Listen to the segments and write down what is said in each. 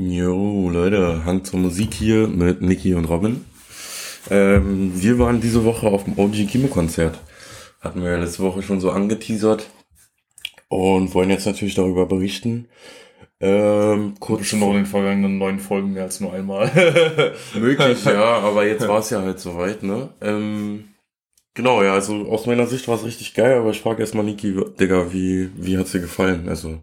Jo, Leute, Hang zur Musik hier mit Niki und Robin. Ähm, wir waren diese Woche auf dem OG Kimo Konzert. Hatten wir ja letzte Woche schon so angeteasert und wollen jetzt natürlich darüber berichten. Ähm, kurz Bestimmt noch in den vergangenen neun Folgen mehr als nur einmal. möglich, ja, aber jetzt war es ja halt soweit, ne? Ähm, genau, ja, also aus meiner Sicht war es richtig geil, aber ich frage erstmal Niki, Digga, wie, wie hat's dir gefallen? Also,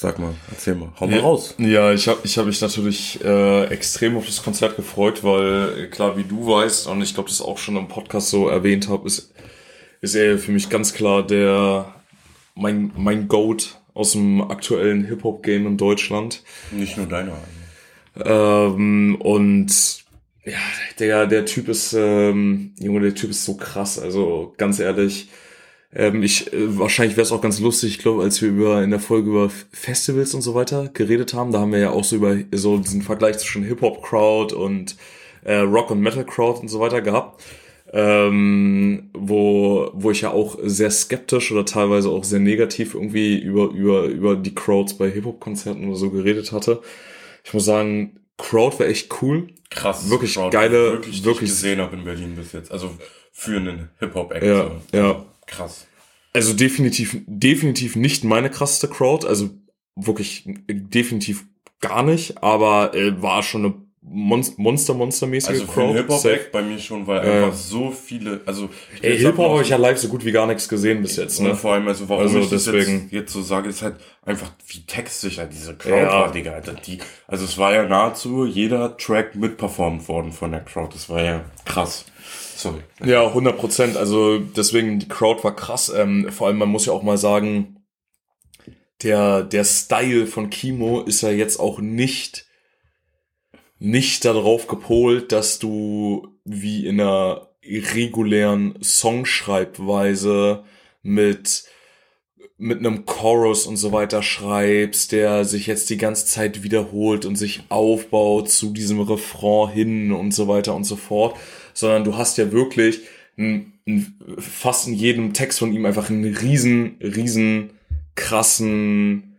sag mal, erzähl mal, hau mal Ja. raus. Ja, ich habe ich hab mich natürlich äh, extrem auf das Konzert gefreut, weil klar, wie du weißt, und ich glaube, das auch schon im Podcast so erwähnt habe, ist, ist er für mich ganz klar der mein, mein Goat aus dem aktuellen Hip-Hop-Game in Deutschland. Nicht nur deine. Ähm, und ja, der, der Typ ist, ähm, Junge, der Typ ist so krass. Also ganz ehrlich, ähm, ich äh, wahrscheinlich wäre es auch ganz lustig, ich glaube, als wir über in der Folge über Festivals und so weiter geredet haben, da haben wir ja auch so über so diesen Vergleich zwischen Hip-Hop-Crowd und äh, Rock- und Metal-Crowd und so weiter gehabt. Ähm, wo, wo ich ja auch sehr skeptisch oder teilweise auch sehr negativ irgendwie über, über, über die Crowds bei Hip-Hop-Konzerten oder so geredet hatte. Ich muss sagen, Crowd war echt cool. Krass. Wirklich Crowd, geile- wirklich, wirklich- gesehen habe in Berlin bis jetzt. Also für einen Hip-Hop-Act. Ja, so. ja. Krass. Also definitiv, definitiv nicht meine krasseste Crowd, also wirklich definitiv gar nicht, aber äh, war schon eine Mon Monster, Monstermäßige Also Crowd. Safe. Hip-Hop-Act bei mir schon, weil Ja. einfach so viele, also ich Ey, Hip-Hop habe ich ja live so gut wie gar nichts gesehen bis jetzt, und ne? vor allem, also warum Also ich deswegen. jetzt, jetzt so sage, ist halt einfach, wie textsicher diese Crowd Ja. war, Digga. Alter. Die, also es war ja nahezu jeder Track mitperformt worden von der Crowd. Das war ja krass. Sorry. Ja, 100 Prozent. Also deswegen, die Crowd war krass. Ähm, vor allem, man muss ja auch mal sagen, der, der Style von Kimo ist ja jetzt auch nicht, nicht darauf gepolt, dass du wie in einer regulären Songschreibweise mit mit einem Chorus und so weiter schreibst, der sich jetzt die ganze Zeit wiederholt und sich aufbaut zu diesem Refrain hin und so weiter und so fort, sondern du hast ja wirklich ein, ein, fast in jedem Text von ihm einfach einen riesen, riesen krassen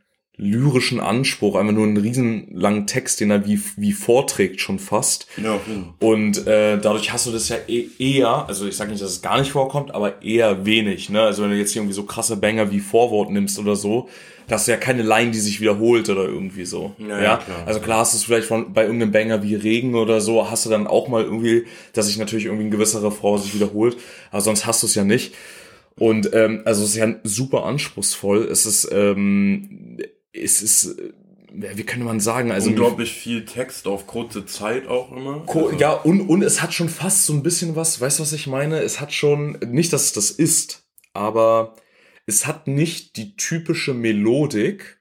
lyrischen Anspruch, einfach nur einen riesen langen Text, den er wie, wie vorträgt schon fast. Ja. Und äh, dadurch hast du das ja eh, eher, also ich sage nicht, dass es gar nicht vorkommt, aber eher wenig. Ne? Also wenn du jetzt hier irgendwie so krasse Banger wie Vorwort nimmst oder so, da hast du ja keine Line, die sich wiederholt oder irgendwie so. Ja, ja, klar. Also klar hast du es vielleicht von bei irgendeinem Banger wie Regen oder so, hast du dann auch mal irgendwie, dass sich natürlich irgendwie ein gewisser Refrain sich wiederholt, aber sonst hast du es ja nicht. Und ähm, also es ist ja super anspruchsvoll. Es ist, ähm, es ist, wie könnte man sagen, also Unglaublich viel Text auf kurze Zeit auch immer. Also, Ja, und, und es hat schon fast so ein bisschen was, weißt du, was ich meine? Es hat schon, nicht, dass es das ist, aber es hat nicht die typische Melodik,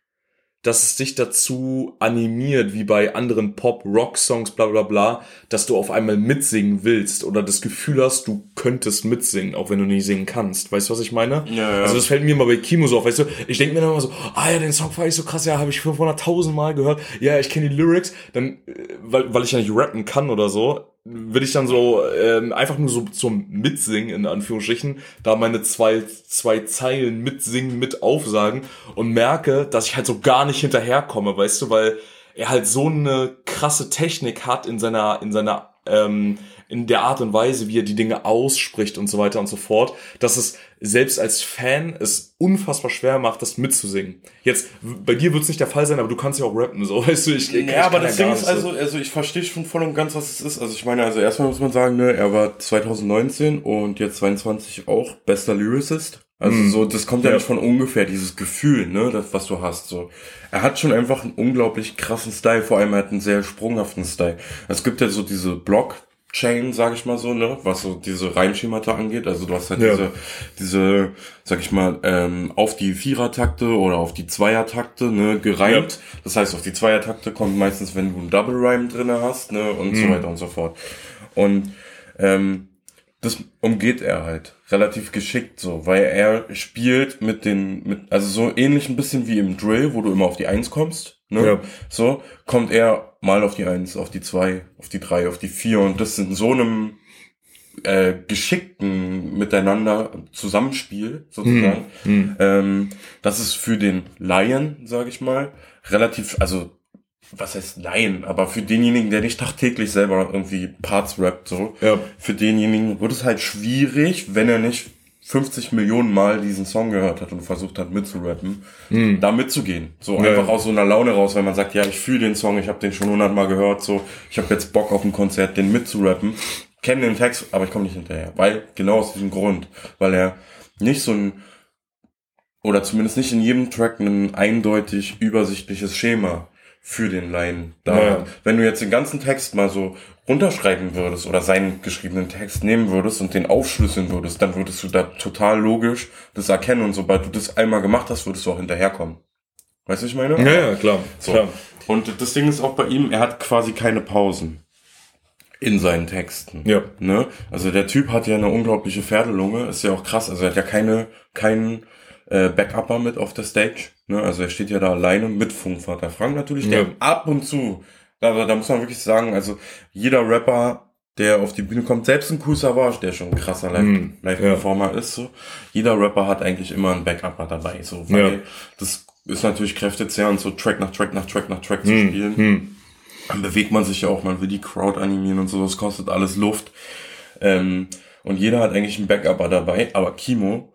dass es dich dazu animiert, wie bei anderen Pop-Rock-Songs, bla bla bla, dass du auf einmal mitsingen willst oder das Gefühl hast, du könntest mitsingen, auch wenn du nicht singen kannst. Weißt du, was ich meine? Ja, ja. Also das fällt mir mal bei Kimo so auf, weißt du, ich denke mir dann immer so, ah ja, den Song fand ich so krass, ja, habe ich 500.000 Mal gehört, ja, ich kenne die Lyrics, dann, äh, weil, weil ich ja nicht rappen kann oder so, will ich dann so ähm, einfach nur so zum Mitsingen, in Anführungsstrichen, da meine zwei, zwei Zeilen mitsingen, mit aufsagen und merke, dass ich halt so gar nicht hinterherkomme, weißt du, weil er halt so eine krasse Technik hat in seiner, in seiner, ähm, in der Art und Weise, wie er die Dinge ausspricht und so weiter und so fort, dass es selbst als Fan es unfassbar schwer macht, das mitzusingen. Jetzt, bei dir wird es nicht der Fall sein, aber du kannst ja auch rappen, so, weißt du, ich, ich Ja, aber das gar Ding ist also, also ich verstehe schon voll und ganz, was es ist. Also ich meine, also erstmal muss man sagen, ne, er war 2019 und jetzt 22 auch bester Lyricist. Also so, das kommt ja, Ja. nicht von ungefähr, dieses Gefühl, ne, das, was du hast, so. Er hat schon einfach einen unglaublich krassen Style, vor allem er hat einen sehr sprunghaften Style. Es gibt ja so diese Blockchain, sag ich mal so, ne, was so diese Reimschemata angeht. Also du hast halt Ja. diese, diese, sag ich mal, ähm, auf die Vierertakte oder auf die Zweiertakte, ne, gereimt. Das heißt, auf die Zweiertakte kommt meistens, wenn du einen Double Rhyme drinne hast, ne, und so weiter und so fort. Und ähm, das umgeht er halt relativ geschickt so, weil er spielt mit den, mit, also so ähnlich ein bisschen wie im Drill, wo du immer auf die Eins kommst, ne? Ja. So, kommt er mal auf die Eins, auf die zwei, auf die drei, auf die vier und das in so einem äh, geschickten Miteinander Zusammenspiel sozusagen. Ähm, das ist für den Lion, sage ich mal, relativ, also was heißt nein, aber für denjenigen, der nicht tagtäglich selber irgendwie Parts rappt, so, Ja. für denjenigen wird es halt schwierig, wenn er nicht 50 Millionen Mal diesen Song gehört hat und versucht hat mitzurappen, da mitzugehen. So Hm. Ja. einfach aus so einer Laune raus, wenn man sagt, ja, ich fühle den Song, ich habe den schon 100 Mal gehört, so, ich habe jetzt Bock auf ein Konzert, den mitzurappen, kenne den Text, aber ich komme nicht hinterher, weil genau aus diesem Grund, weil er nicht so ein oder zumindest nicht in jedem Track ein eindeutig übersichtliches Schema für den Laien da Ja. hat. Wenn du jetzt den ganzen Text mal so runterschreiben würdest oder seinen geschriebenen Text nehmen würdest und den aufschlüsseln würdest, dann würdest du da total logisch das erkennen und sobald du das einmal gemacht hast, würdest du auch hinterherkommen. Weißt du, was ich meine? Ja, ja, klar. So. klar. Und das Ding ist auch bei ihm, er hat quasi keine Pausen in seinen Texten. Ja. Ne? Also der Typ hat ja eine unglaubliche Pferdelunge, ist ja auch krass. Also er hat ja keine, keinen äh, Backupper mit auf der Stage. Ne? Also er steht ja da alleine mit Funkvater Frank natürlich, der Ja. ab und zu, da, da muss man wirklich sagen, also jeder Rapper, der auf die Bühne kommt, selbst ein Cool Savage, der schon ein krasser Live- Mhm. Live-Performer ist, so, jeder Rapper hat eigentlich immer einen Backupper dabei, so, weil Ja. das ist natürlich kräftezehrend, so Track nach Track nach Track nach Track zu spielen Hm. dann bewegt man sich ja auch, man will die Crowd animieren und so, das kostet alles Luft. Ähm, und jeder hat eigentlich einen Backupper dabei, aber Kimo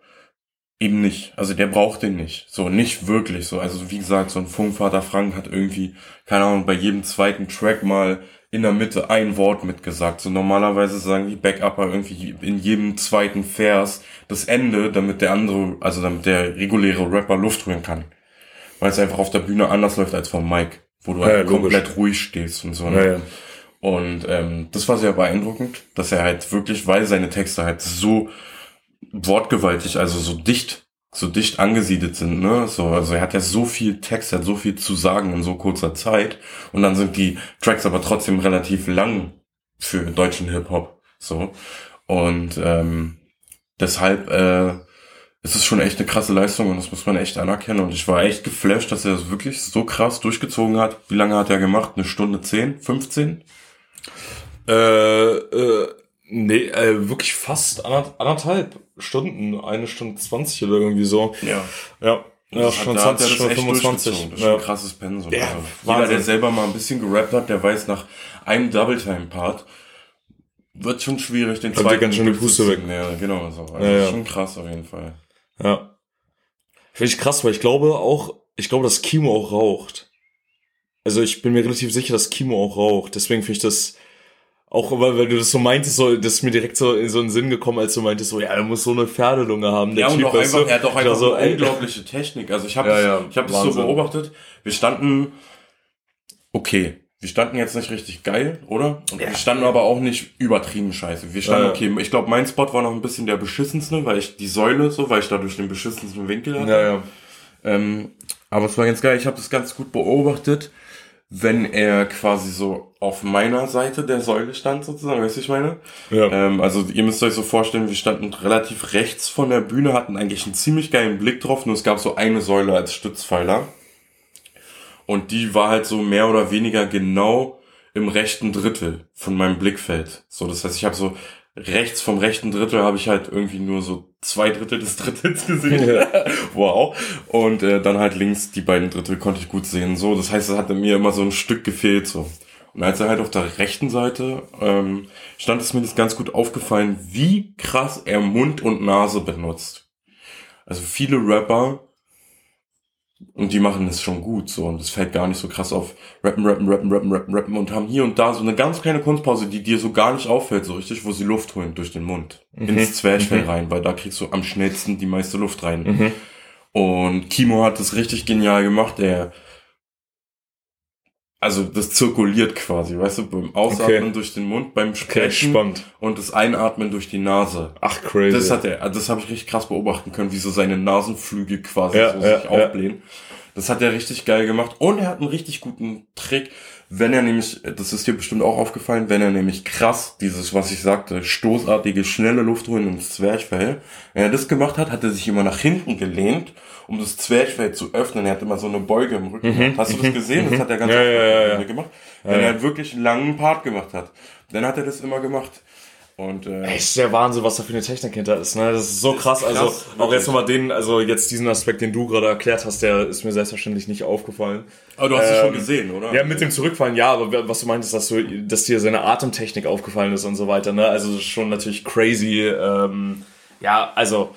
eben nicht. Also der braucht den nicht. So, nicht wirklich so. Also wie gesagt, so ein Funkvater Frank hat irgendwie, keine Ahnung, bei jedem zweiten Track mal in der Mitte ein Wort mitgesagt. So normalerweise sagen die Backupper irgendwie in jedem zweiten Vers das Ende, damit der andere, also damit der reguläre Rapper Luft holen kann. Weil es einfach auf der Bühne anders läuft als vom Mic, wo du Ja, halt komplett ruhig stehst und so. ne? Ja. Und ähm, das war sehr beeindruckend, dass er halt wirklich, weil seine Texte halt so wortgewaltig, also so dicht, so dicht angesiedelt sind, ne? So, also er hat ja so viel Text, er hat so viel zu sagen in so kurzer Zeit. Und dann sind die Tracks aber trotzdem relativ lang für deutschen Hip-Hop. So. Und ähm, deshalb äh, ist es schon echt eine krasse Leistung und das muss man echt anerkennen. Und ich war echt geflasht, dass er das wirklich so krass durchgezogen hat. Wie lange hat er gemacht? Eine Stunde 10? 15? Äh, äh, nee, äh, wirklich fast ander- anderthalb Stunden, eine Stunde zwanzig oder irgendwie so. Ja. Ja, ja Das schon hat- da hat er 20, das schon echt 25. durchgezogen. Das ist Ja. ein krasses Pensum. Ja, also. Jeder, Wahnsinn. der selber mal ein bisschen gerappt hat, der weiß, nach einem Double-Time-Part wird schon schwierig, den dir zweiten ganz schön die Puste durchzuziehen. Ja, genau so. Also Ja, ja. Schon krass auf jeden Fall. Ja. Finde ich krass, weil ich glaube auch, ich glaube, dass Kimo auch raucht. Also ich bin mir relativ sicher, dass Kimo auch raucht. Deswegen finde ich das auch, weil, weil du das so meintest, so, das ist mir direkt so in so einen Sinn gekommen, als du meintest, so, ja, er muss so eine Pferdelunge haben. Der Ja, und Typ, auch weißt einfach, du? er hat auch einfach so, eine unglaubliche Technik. Also ich habe Ja, ja, ich hab das so beobachtet. Wir standen, okay, wir standen jetzt nicht richtig geil, oder? Und wir standen aber auch nicht übertrieben scheiße. Wir standen, Ja, ja. okay, ich glaube, mein Spot war noch ein bisschen der beschissenste, weil ich die Säule so, weil ich dadurch den beschissensten Winkel hatte. Ja, ja. Ähm, aber es war ganz geil. Ich habe das ganz gut beobachtet, wenn er quasi so auf meiner Seite der Säule stand, sozusagen. Weißt du, ich meine? Ja. Ähm, also ihr müsst euch so vorstellen, wir standen relativ rechts von der Bühne, hatten eigentlich einen ziemlich geilen Blick drauf, nur es gab so eine Säule als Stützpfeiler. Und die war halt so mehr oder weniger genau im rechten Drittel von meinem Blickfeld. So, das heißt, ich habe so rechts vom rechten Drittel habe ich halt irgendwie nur so zwei Drittel des Drittels gesehen. wow. Und äh, dann halt links die beiden Drittel konnte ich gut sehen. So, das heißt, es hatte mir immer so ein Stück gefehlt. So. Und als er halt auf der rechten Seite ähm, stand, ist mir das ganz gut aufgefallen, wie krass er Mund und Nase benutzt. Also viele Rapper und die machen das schon gut so und das fällt gar nicht so krass auf. Rappen, rappen, rappen, rappen, rappen, rappen und haben hier und da so eine ganz kleine Kunstpause, die dir so gar nicht auffällt, so richtig, wo sie Luft holen durch den Mund. Ins Zwerchfell rein, weil da kriegst du am schnellsten die meiste Luft rein. Mhm. Und Kimo hat das richtig genial gemacht. Er, also das zirkuliert quasi, weißt du, beim Ausatmen Okay. durch den Mund, beim Okay, Sprechen spannend. und das Einatmen durch die Nase. Ach, crazy. Das hat er, das habe ich richtig krass beobachten können, wie so seine Nasenflügel quasi Ja, so ja, sich aufblähen. Das hat er richtig geil gemacht und er hat einen richtig guten Trick, wenn er nämlich, das ist dir bestimmt auch aufgefallen, wenn er nämlich krass dieses, was ich sagte, stoßartige, schnelle Luft holen ins Zwerchfell, wenn er das gemacht hat, hat er sich immer nach hinten gelehnt, um das Zwerchfell zu öffnen. Er hat immer so eine Beuge im Rücken. Hast du das gesehen? Das hat er ganz Mhm. Ja, ja, ja, gemacht. Wenn er wirklich einen langen Part gemacht hat, dann hat er das immer gemacht. Und äh, Echt der Wahnsinn, was da für eine Technik hinter ist, ne? Das ist so krass. krass, also auch wirklich. jetzt nochmal den, also jetzt diesen Aspekt, den du gerade erklärt hast, der ist mir selbstverständlich nicht aufgefallen. aber du hast es ähm, schon gesehen, oder? Ja, mit dem Zurückfallen, ja, aber was du meintest, dass, du, dass dir seine Atemtechnik aufgefallen ist und so weiter, ne? Also ist schon natürlich crazy. Ähm, ja, also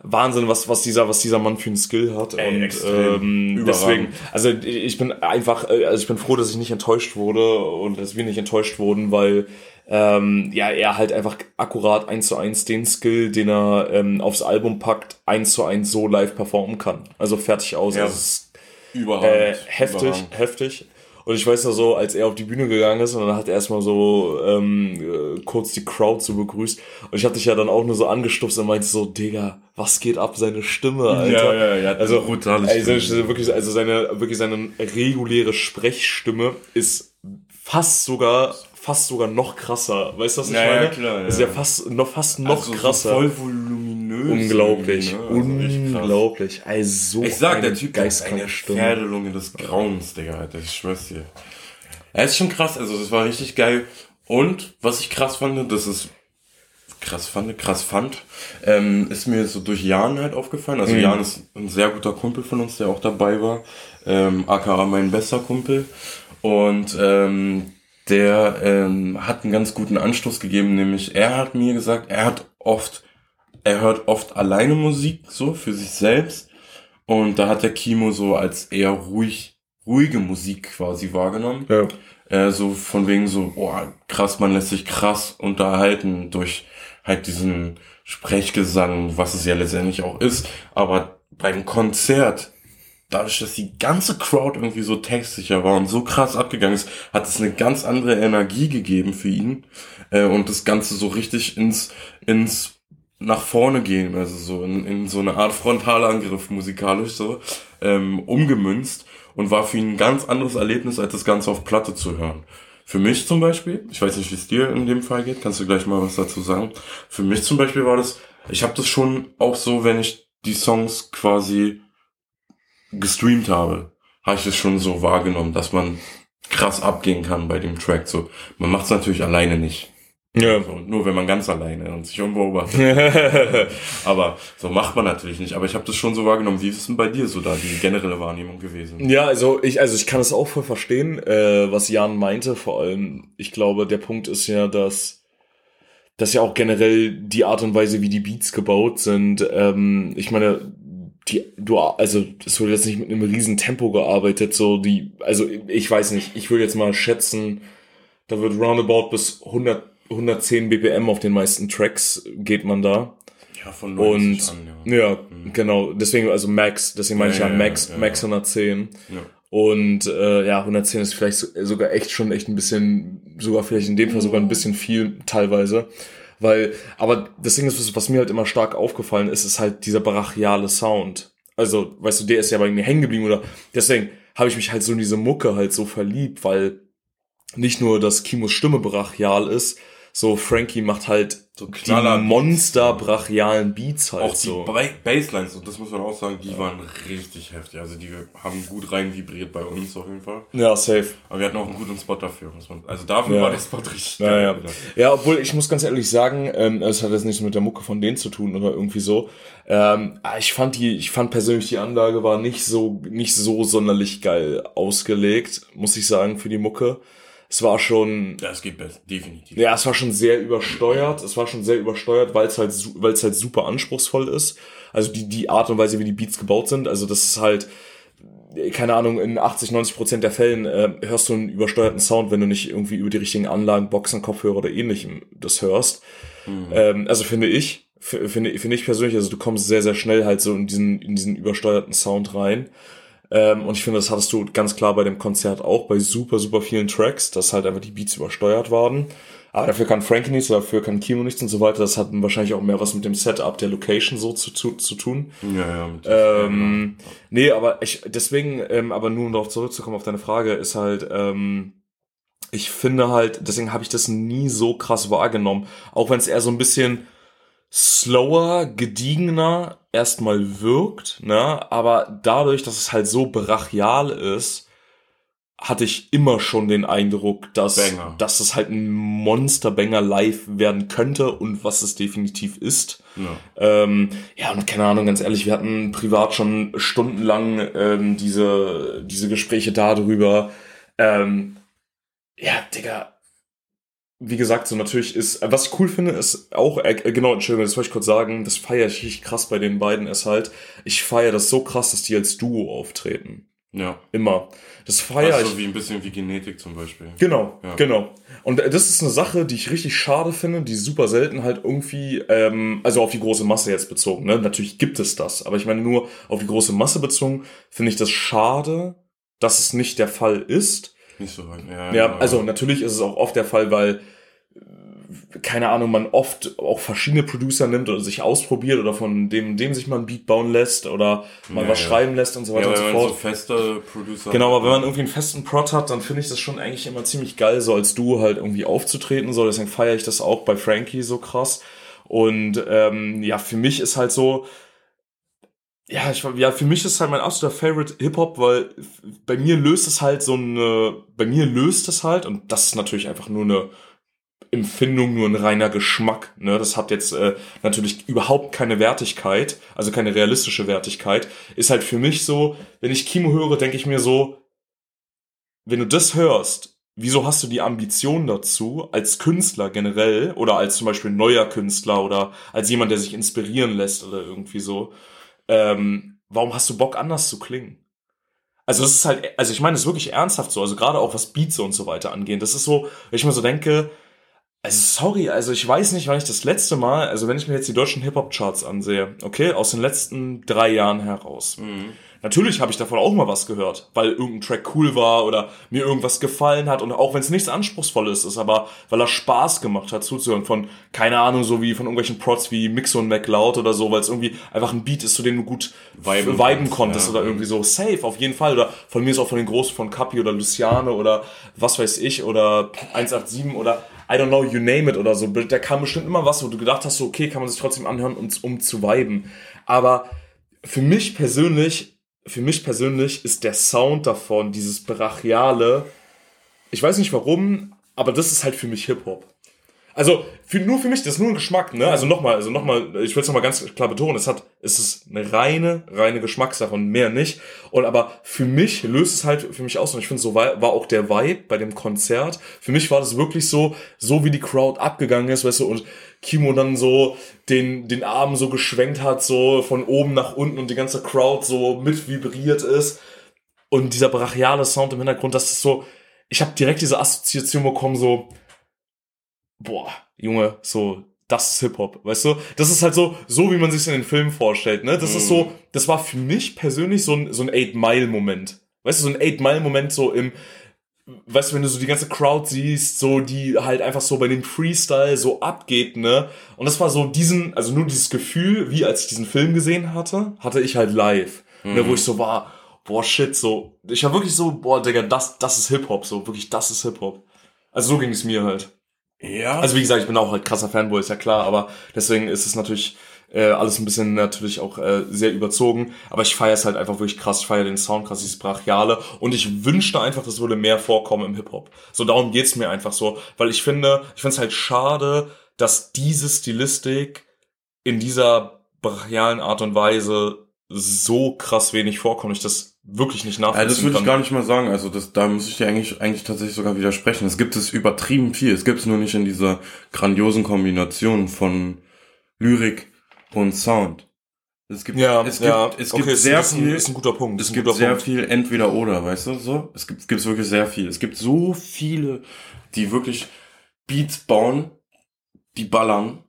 Wahnsinn, was, was, dieser, was dieser Mann für einen Skill hat. Ey, und ähm, Überragend. deswegen, also ich bin einfach, äh, also ich bin froh, dass ich nicht enttäuscht wurde und dass wir nicht enttäuscht wurden, weil ähm, ja, er halt einfach akkurat eins zu eins den Skill, den er ähm, aufs Album packt, eins zu eins so live performen kann. Also fertig aus. Ja. Also ist Überragend. äh, heftig, Überragend. heftig. Und ich weiß noch so, als er auf die Bühne gegangen ist und dann hat er erstmal so ähm, äh, kurz die Crowd so begrüßt. Und ich hatte dich ja dann auch nur so angestupst und meinte so, Digga, was geht ab? Seine Stimme, Alter. Ja, ja, ja, Also, brutale also Stimme. wirklich, also seine, wirklich seine reguläre Sprechstimme ist fast sogar, fast sogar noch krasser. Weißt du, was ich Ja, ja, meine? klar, ja. Ist ja fast, noch, fast noch Also so krasser. voll voluminös. Unglaublich, ne? Also unglaublich. Also so Ich sag, eine der Typ ist eine. Pferdelunge des Grauens, Digga, Alter. Ich schwör's dir. Er ist schon krass, also das war richtig geil. Und was ich krass fand, das ist krass fand, krass fand, ähm, ist mir so durch Jan halt aufgefallen. Also Jan ist ein sehr guter Kumpel von uns, der auch dabei war. Ähm, aka mein bester Kumpel. Und ähm, der ähm, hat einen ganz guten Anstoß gegeben, nämlich er hat mir gesagt, er hat oft, er hört oft alleine Musik, so für sich selbst. Und da hat der Kimo so als eher ruhig, ruhige Musik quasi wahrgenommen. Ja. Äh, so von wegen so, boah, krass, man lässt sich krass unterhalten durch halt diesen Sprechgesang, was es ja letztendlich auch ist. Aber beim Konzert, dadurch, dass die ganze Crowd irgendwie so textsicher war und so krass abgegangen ist, hat es eine ganz andere Energie gegeben für ihn. Äh, und das Ganze so richtig ins, ins nach vorne gehen, also so in, in so eine Art Frontalangriff musikalisch so, ähm, umgemünzt und war für ihn ein ganz anderes Erlebnis, als das Ganze auf Platte zu hören. Für mich zum Beispiel, ich weiß nicht, wie es dir in dem Fall geht, kannst du gleich mal was dazu sagen. Für mich zum Beispiel war das, ich habe das schon auch so, wenn ich die Songs quasi gestreamt habe, habe ich das schon so wahrgenommen, dass man krass abgehen kann bei dem Track. So, man macht es natürlich alleine nicht. Ja. So, nur wenn man ganz alleine und sich unbeobachtet. aber so macht man natürlich nicht. Aber ich habe das schon so wahrgenommen. Wie ist es denn bei dir so da, die generelle Wahrnehmung gewesen? Ja, also ich, also ich kann es auch voll verstehen, äh, was Jan meinte. Vor allem, ich glaube, der Punkt ist ja, dass, dass ja auch generell die Art und Weise, wie die Beats gebaut sind. Ähm, ich meine, die, du, also es wurde jetzt nicht mit einem riesen Tempo gearbeitet. So die, also ich weiß nicht. Ich würde jetzt mal schätzen, da wird roundabout bis 100, 110 BPM auf den meisten Tracks geht man da. Ja, von Und 90 an, ja. ja, genau. Deswegen, also Max, deswegen meine ich ja, Ja, ja, Max, ja, Max ja. 110. ja. Und äh, ja, 110 ist vielleicht so, sogar echt schon echt ein bisschen, sogar vielleicht in dem Fall sogar ein bisschen viel teilweise. Weil, aber das Ding ist, was- was mir halt immer stark aufgefallen ist, ist halt dieser brachiale Sound. Also, weißt du, der ist ja bei mir hängen geblieben oder deswegen habe ich mich halt so in diese Mucke halt so verliebt, weil nicht nur, dass Kimos Stimme brachial ist, so Frankie macht halt So die Knaller- Monster brachialen Beats halt Auch die so. Ba- Basslines, und das muss man auch sagen, die waren richtig heftig. Also die haben gut rein vibriert bei uns auf jeden Fall. Ja, safe. Aber wir hatten auch einen guten Spot dafür. Muss man, also dafür Ja. war der Spot richtig Ja, ja. ja, obwohl ich muss ganz ehrlich sagen, ähm, es hat jetzt nichts mit der Mucke von denen zu tun oder irgendwie so. Ähm, ah, ich fand die, ich fand persönlich die Anlage war nicht so, nicht so sonderlich geil ausgelegt, muss ich sagen, für die Mucke. Es war schon, Ja, es geht besser, definitiv. ja, es war schon sehr übersteuert. Es war schon sehr übersteuert, weil es halt, weil es halt super anspruchsvoll ist. Also die, die Art und Weise, wie die Beats gebaut sind. Also das ist halt, keine Ahnung, in 80, 90 Prozent der Fällen äh, hörst du einen übersteuerten Sound, wenn du nicht irgendwie über die richtigen Anlagen, Boxen, Kopfhörer oder ähnlichem das hörst. Ähm, also finde ich, finde, finde ich persönlich, also du kommst sehr, sehr schnell halt so in diesen, in diesen übersteuerten Sound rein. Ähm, und ich finde, das hattest du ganz klar bei dem Konzert auch, bei super, super vielen Tracks, dass halt einfach die Beats übersteuert waren. Aber dafür kann Frankie nichts, dafür kann Kimo nichts und so weiter. Das hat wahrscheinlich auch mehr was mit dem Setup der Location so zu, zu, zu tun. Ja, ja. Ähm, nee, aber ich, deswegen, ähm, aber nur um darauf zurückzukommen auf deine Frage, ist halt, ähm, ich finde halt, deswegen habe ich das nie so krass wahrgenommen. Auch wenn es eher so ein bisschen slower, gediegener erstmal wirkt, ne? Aber dadurch, dass es halt so brachial ist, hatte ich immer schon den Eindruck, dass, Banger. dass es halt ein Monster-Banger live werden könnte und was es definitiv ist. Ja. Ähm, ja, und keine Ahnung, ganz ehrlich, wir hatten privat schon stundenlang ähm, diese, diese Gespräche darüber. Ähm, ja, Digga. Wie gesagt, so natürlich ist, was ich cool finde, ist auch, äh, genau, Entschuldigung, das wollte ich kurz sagen, das feiere ich richtig krass bei den beiden, ist halt, ich feiere das so krass, dass die als Duo auftreten. Ja. Immer. Das feiere Also ich. wie ein bisschen wie Genetik zum Beispiel. Genau, Ja. genau. Und äh, das ist eine Sache, die ich richtig schade finde, die super selten halt irgendwie, ähm, also auf die große Masse jetzt bezogen, ne? Natürlich gibt es das, aber ich meine nur auf die große Masse bezogen, finde ich das schade, dass es nicht der Fall ist. Nicht so weit. Ja, Ja, genau. also natürlich ist es auch oft der Fall, weil äh, keine Ahnung, man oft auch verschiedene Producer nimmt oder sich ausprobiert oder von dem, dem sich mal ein Beat bauen lässt oder mal Ja, was ja. schreiben lässt und so weiter ja, und so fort. so feste Producer Genau, aber wenn man irgendwie einen festen Prod hat, dann finde ich das schon eigentlich immer ziemlich geil, so als Duo halt irgendwie aufzutreten. So, deswegen feiere ich das auch bei Frankie so krass. Und ähm, ja, für mich ist halt so, ja, ich, ja, für mich ist halt mein absoluter Favorite Hip-Hop, weil bei mir löst es halt so eine, bei mir löst es halt, und das ist natürlich einfach nur eine Empfindung, nur ein reiner Geschmack. Ne? Das hat jetzt äh, natürlich überhaupt keine Wertigkeit, also keine realistische Wertigkeit. Ist halt für mich so, wenn ich Kimo höre, denke ich mir so, wenn du das hörst, wieso hast du die Ambition dazu, als Künstler generell oder als zum Beispiel neuer Künstler oder als jemand, der sich inspirieren lässt oder irgendwie so, ähm, warum hast du Bock, anders zu klingen? Also das ist halt, also ich meine, das ist wirklich ernsthaft so, also gerade auch was Beats und so weiter angeht. Das ist so, wenn ich mir so denke, also sorry, also ich weiß nicht, wann ich das letzte Mal, also wenn ich mir jetzt die deutschen Hip-Hop-Charts ansehe, okay, aus den letzten drei Jahren heraus. Mhm. Natürlich habe ich davon auch mal was gehört, weil irgendein Track cool war oder mir irgendwas gefallen hat und auch wenn es nichts Anspruchsvolles ist, aber weil er Spaß gemacht hat zuzuhören von, keine Ahnung, so wie von irgendwelchen Prods wie Mix und MacLeod oder so, weil es irgendwie einfach ein Beat ist, zu dem du gut Viben viben, konntest ja. oder irgendwie so safe, auf jeden Fall. Oder von mir ist auch von den Großen von Capi oder Luciane oder was weiß ich oder 187 oder I don't know, you name it oder so. Da kam bestimmt immer was, wo du gedacht hast, so, okay, kann man sich trotzdem anhören, um, um zu viben. Aber für mich persönlich, für mich persönlich ist der Sound davon, dieses brachiale, ich weiß nicht warum, aber das ist halt für mich Hip-Hop. Also für, nur für mich, das ist nur ein Geschmack, ne? Also nochmal, also nochmal, ich will es nochmal ganz klar betonen, es hat, es ist eine reine, reine Geschmackssache und mehr nicht. Und aber für mich löst es halt für mich aus und ich finde, so war, war auch der Vibe bei dem Konzert. Für mich war das wirklich so, so wie die Crowd abgegangen ist, weißt du, und Kimo dann so den, den Arm so geschwenkt hat, so von oben nach unten und die ganze Crowd so mit vibriert ist. Und dieser brachiale Sound im Hintergrund, das ist so, ich habe direkt diese Assoziation bekommen, so, boah, Junge, so, das ist Hip-Hop, weißt du? Das ist halt so, so wie man sich in den Filmen vorstellt, ne? Das ist so, das war für mich persönlich so ein, so ein Eight-Mile-Moment. Weißt du, so ein Eight-Mile-Moment so im, weißt du, wenn du so die ganze Crowd siehst, so, die halt einfach so bei dem Freestyle so abgeht, ne? Und das war so diesen, also nur dieses Gefühl, wie als ich diesen Film gesehen hatte, hatte ich halt live. Ne, wo ich so war, boah, shit, so, ich war wirklich so, boah, Digga, das, das ist Hip-Hop, so, wirklich, das ist Hip-Hop. Also so ging es mir halt. Ja. Also wie gesagt, ich bin auch halt krasser Fanboy, ist ja klar, aber deswegen ist es natürlich äh, alles ein bisschen natürlich auch äh, sehr überzogen. Aber ich feiere es halt einfach wirklich krass. Ich feiere den Sound krass, dieses Brachiale. Und ich wünschte einfach, das würde mehr vorkommen im Hip-Hop. So darum geht's mir einfach so. Weil ich finde, ich finde es halt schade, dass diese Stilistik in dieser brachialen Art und Weise so krass wenig vorkommt. Ich das wirklich nicht Also nachvollziehen das würde ich gar nicht mal sagen. Also das, da muss ich dir eigentlich, eigentlich tatsächlich sogar widersprechen. Es gibt es übertrieben viel. Es gibt es nur nicht in dieser grandiosen Kombination von Lyrik und Sound. Es gibt, ja, es gibt, ja, es okay, gibt ist, sehr ist ein, viel, ist ein guter Punkt. es gibt sehr Punkt. viel entweder oder, weißt du, so? Es gibt, gibt's wirklich sehr viel. Es gibt so viele, die wirklich Beats bauen, die ballern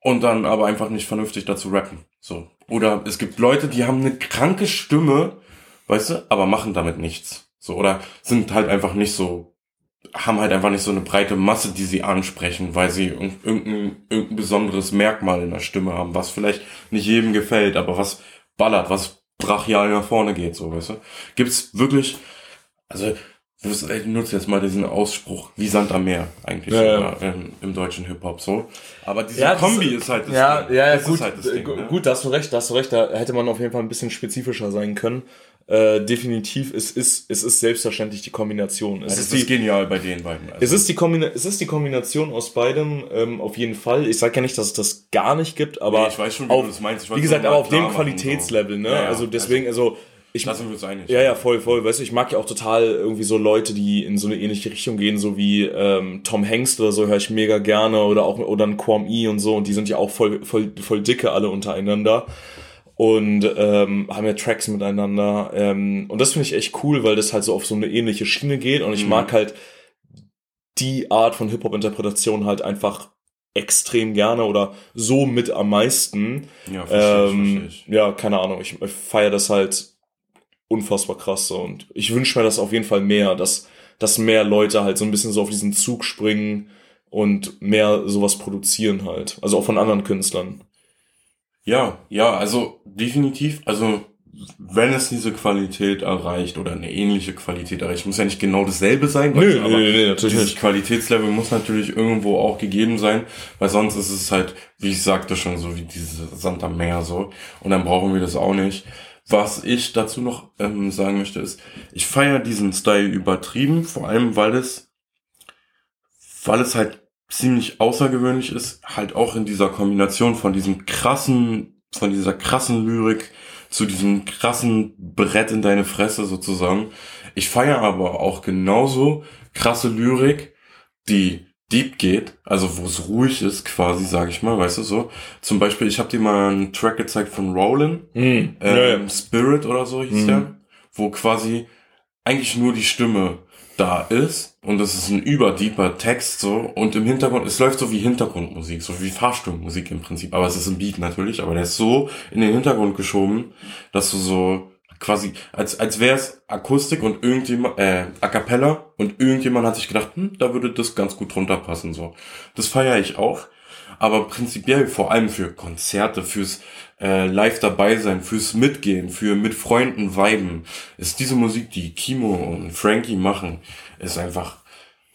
und dann aber einfach nicht vernünftig dazu rappen. So. Oder es gibt Leute, die haben eine kranke Stimme, weißt du, aber machen damit nichts. So, oder sind halt einfach nicht so, haben halt einfach nicht so eine breite Masse, die sie ansprechen, weil sie irg- irgendein, irgendein besonderes Merkmal in der Stimme haben, was vielleicht nicht jedem gefällt, aber was ballert, was brachial nach vorne geht, so, weißt du. Gibt's wirklich, also, ich nutze jetzt mal diesen Ausspruch, wie Sand am Meer, eigentlich, Ja, ja. im, im deutschen Hip-Hop, so. Aber diese Ja, das Kombi ist- ist halt das Ja, Ding. ja, ja, das gut, ist halt das äh, Ding, ne? gut, da hast du recht, da hast du recht, da hätte man auf jeden Fall ein bisschen spezifischer sein können. Äh, definitiv, es ist, es ist selbstverständlich die Kombination. Es Das ist ist die, genial bei den beiden. Also, es ist die, Kombina es ist die Kombination aus beidem, ähm, auf jeden Fall. Ich sage ja nicht, dass es das gar nicht gibt, aber Nee, ich weiß schon, wie auf, du das meinst. Ich wie wollte gesagt, aber auf dem Qualitätslevel, ne? Ja, ja, also deswegen, also ich, Da sind wir uns einig. ja, ja, voll, voll. Weißt du, ich mag ja auch total irgendwie so Leute, die in so eine ähnliche Richtung gehen, so wie ähm, Tom Hengst oder so, höre ich mega gerne oder auch oder ein Quam E und so und die sind ja auch voll, voll, voll dicke alle untereinander und ähm, haben ja Tracks miteinander ähm, und das finde ich echt cool, weil das halt so auf so eine ähnliche Schiene geht und ich Mhm. mag halt die Art von Hip-Hop-Interpretation halt einfach extrem gerne oder so mit am meisten. Ja, verstehe ich, Ähm, verstehe ja, keine Ahnung. Ich, ich feiere das halt unfassbar krass so. Und ich wünsche mir das auf jeden Fall mehr, dass, dass mehr Leute halt so ein bisschen so auf diesen Zug springen und mehr sowas produzieren halt. Also auch von anderen Künstlern. Ja, ja, also definitiv, also wenn es diese Qualität erreicht oder eine ähnliche Qualität erreicht, muss ja nicht genau dasselbe sein, du, aber natürlich dieses Qualitätslevel muss natürlich irgendwo auch gegeben sein, weil sonst ist es halt, wie ich sagte schon, so wie diese Sand am Meer so und dann brauchen wir das auch nicht. Was ich dazu noch ähm, sagen möchte ist, ich feiere diesen Style übertrieben, vor allem weil es, weil es halt ziemlich außergewöhnlich ist, halt auch in dieser Kombination von diesem krassen, von dieser krassen Lyrik zu diesem krassen Brett in deine Fresse sozusagen. Ich feiere aber auch genauso krasse Lyrik, die deep geht, also wo es ruhig ist quasi, sag ich mal, weißt du so. Zum Beispiel, ich habe dir mal einen Track gezeigt von Roland, Mhm. ähm, Spirit oder so hieß Mhm. der, wo quasi eigentlich nur die Stimme da ist und das ist ein überdeeper Text so und im Hintergrund, es läuft so wie Hintergrundmusik, so wie Fahrstuhlmusik im Prinzip, aber es ist ein Beat natürlich, aber der ist so in den Hintergrund geschoben, dass du so quasi, als, als wäre es Akustik und irgendjemand, äh, A Cappella und irgendjemand hat sich gedacht, hm, da würde das ganz gut drunter passen, so. Das feiere ich auch. Aber prinzipiell vor allem für Konzerte, fürs äh, Live dabei sein, fürs Mitgehen, für mit Freunden viben, ist diese Musik, die Kimo und Frankie machen, ist einfach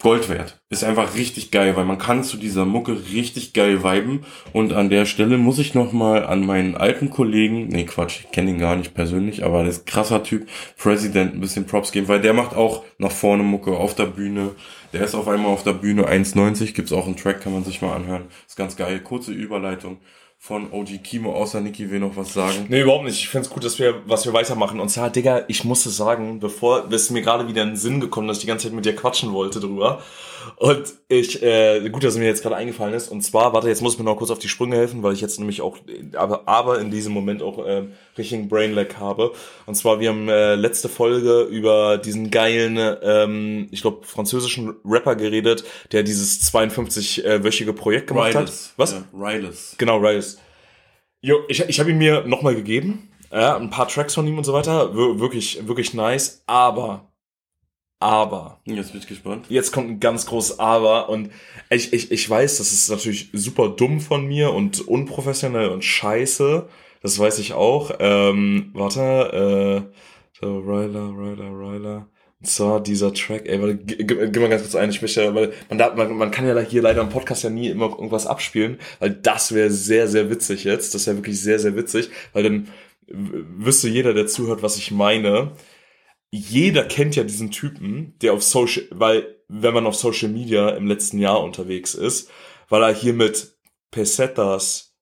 Gold wert. Ist einfach richtig geil, weil man kann zu dieser Mucke richtig geil viben. Und an der Stelle muss ich nochmal an meinen alten Kollegen, nee Quatsch, ich kenne ihn gar nicht persönlich, aber ein krasser Typ, President, ein bisschen Props geben, weil der macht auch nach vorne Mucke auf der Bühne. Der ist auf einmal auf der Bühne 1,90, gibt's auch einen Track, kann man sich mal anhören. Ist ganz geil. Kurze Überleitung von OG Kimo, außer Niki will noch was sagen. Nee, überhaupt nicht. Ich find's gut, dass wir, was wir weitermachen. Und zwar, Digga, ich musste sagen, bevor, ist mir gerade wieder in den Sinn gekommen, dass ich die ganze Zeit mit dir quatschen wollte drüber. Und ich, äh, gut, dass es mir jetzt gerade eingefallen ist. Und zwar, warte, jetzt muss ich mir noch kurz auf die Sprünge helfen, weil ich jetzt nämlich auch, aber, aber in diesem Moment auch äh, richtigen Brainlag habe. Und zwar, wir haben äh, letzte Folge über diesen geilen, ähm, ich glaube, französischen Rapper geredet, der dieses 52-wöchige Projekt gemacht hat. Was? Ja, Riles. Genau, Riles. Jo, ich, ich habe ihn mir nochmal gegeben. Ja, ein paar Tracks von ihm und so weiter. Wir, wirklich, wirklich nice. Aber, aber, Jetzt bin ich gespannt. jetzt kommt ein ganz großes Aber. Und ich, ich, ich weiß, das ist natürlich super dumm von mir und unprofessionell und scheiße. Das weiß ich auch. Ähm, warte, äh, so, Ryler, Ryler, Ryler. Und zwar dieser Track, ey, warte, gib, mal ganz kurz ein, ich möchte, weil man, darf, man, man kann ja hier leider im Podcast ja nie immer irgendwas abspielen, weil das wäre sehr, sehr witzig jetzt. Das wäre wirklich sehr, sehr witzig, weil dann wüsste jeder, der zuhört, was ich meine. Jeder kennt ja diesen Typen, der auf Social, weil, wenn man auf Social Media im letzten Jahr unterwegs ist, weil er hier mit Pesetas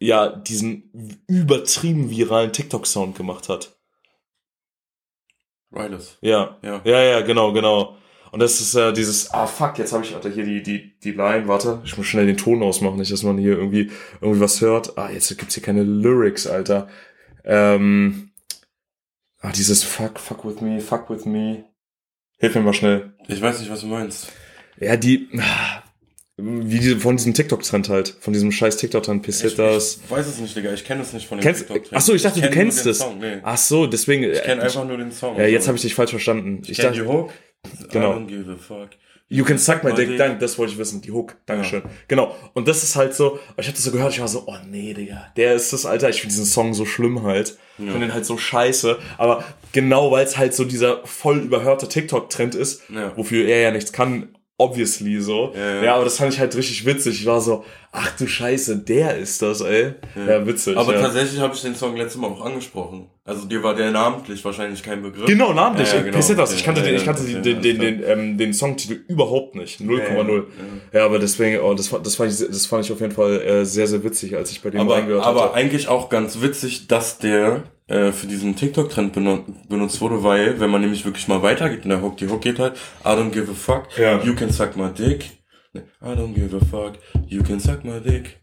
ja diesen übertrieben viralen TikTok-Sound gemacht hat. Riles. Ja, Ja. ja, ja, genau, genau. Und das ist äh, dieses, ah fuck, jetzt habe ich warte, hier die, die, die Line, warte, ich muss schnell den Ton ausmachen, nicht, dass man hier irgendwie, irgendwie was hört. Ah, jetzt gibt's hier keine Lyrics, Alter. Ähm, ah, dieses fuck, fuck with me, fuck with me. Hilf mir mal schnell. Ich weiß nicht, was du meinst. Ja, die, wie die, von diesem TikTok-Trend halt, von diesem scheiß TikTok-Trend, Pesetas. Ich weiß es nicht, Digga. Ich kenne es nicht von dem TikTok-Trend. ach so, ich dachte, du kenn nur kennst es. Song, Nee. Ach so, deswegen. Ich kenne einfach nur den Song. Ja, jetzt habe ich dich falsch verstanden. Ich Ich dachte, die Hook. Genau. I don't give a fuck. You can suck my dick. dick. Dank, das wollte ich wissen. Die Hook. Dankeschön. Genau. Und das ist halt so, ich habe das so gehört, ich war so, oh nee, Digga. Der ist das, Alter. Ich finde diesen Song so schlimm halt. Ich finde den halt so scheiße. Aber genau, weil es halt so dieser voll überhörte TikTok-Trend ist, Ja. wofür er ja nichts kann, obviously so. Ja, ja. Ja, aber das fand ich halt richtig witzig. Ich war so, ach du Scheiße, der ist das, ey. Ja, witzig. Aber ja. tatsächlich habe ich den Song letztes Mal auch angesprochen. Also dir war der namentlich wahrscheinlich kein Begriff. Genau, namentlich. Ja, ja, Ja, genau. Pesetas. Ich kannte Ja, den, ich ja, kannte ja, den, den, ja, den, den, ähm, den Songtitel überhaupt nicht. 0,0. Ja, Ja, aber deswegen, oh, das, fand- das, fand ich, das fand ich auf jeden Fall äh, sehr, sehr witzig, als ich bei dem Aber, reingehört aber hatte. eigentlich auch ganz witzig, dass der äh, für diesen TikTok-Trend benu benutzt wurde, weil, wenn man nämlich wirklich mal weitergeht in der Hook, die Hook geht halt, I don't give a fuck, Ja. you can suck my dick. I don't give a fuck, you can suck my dick.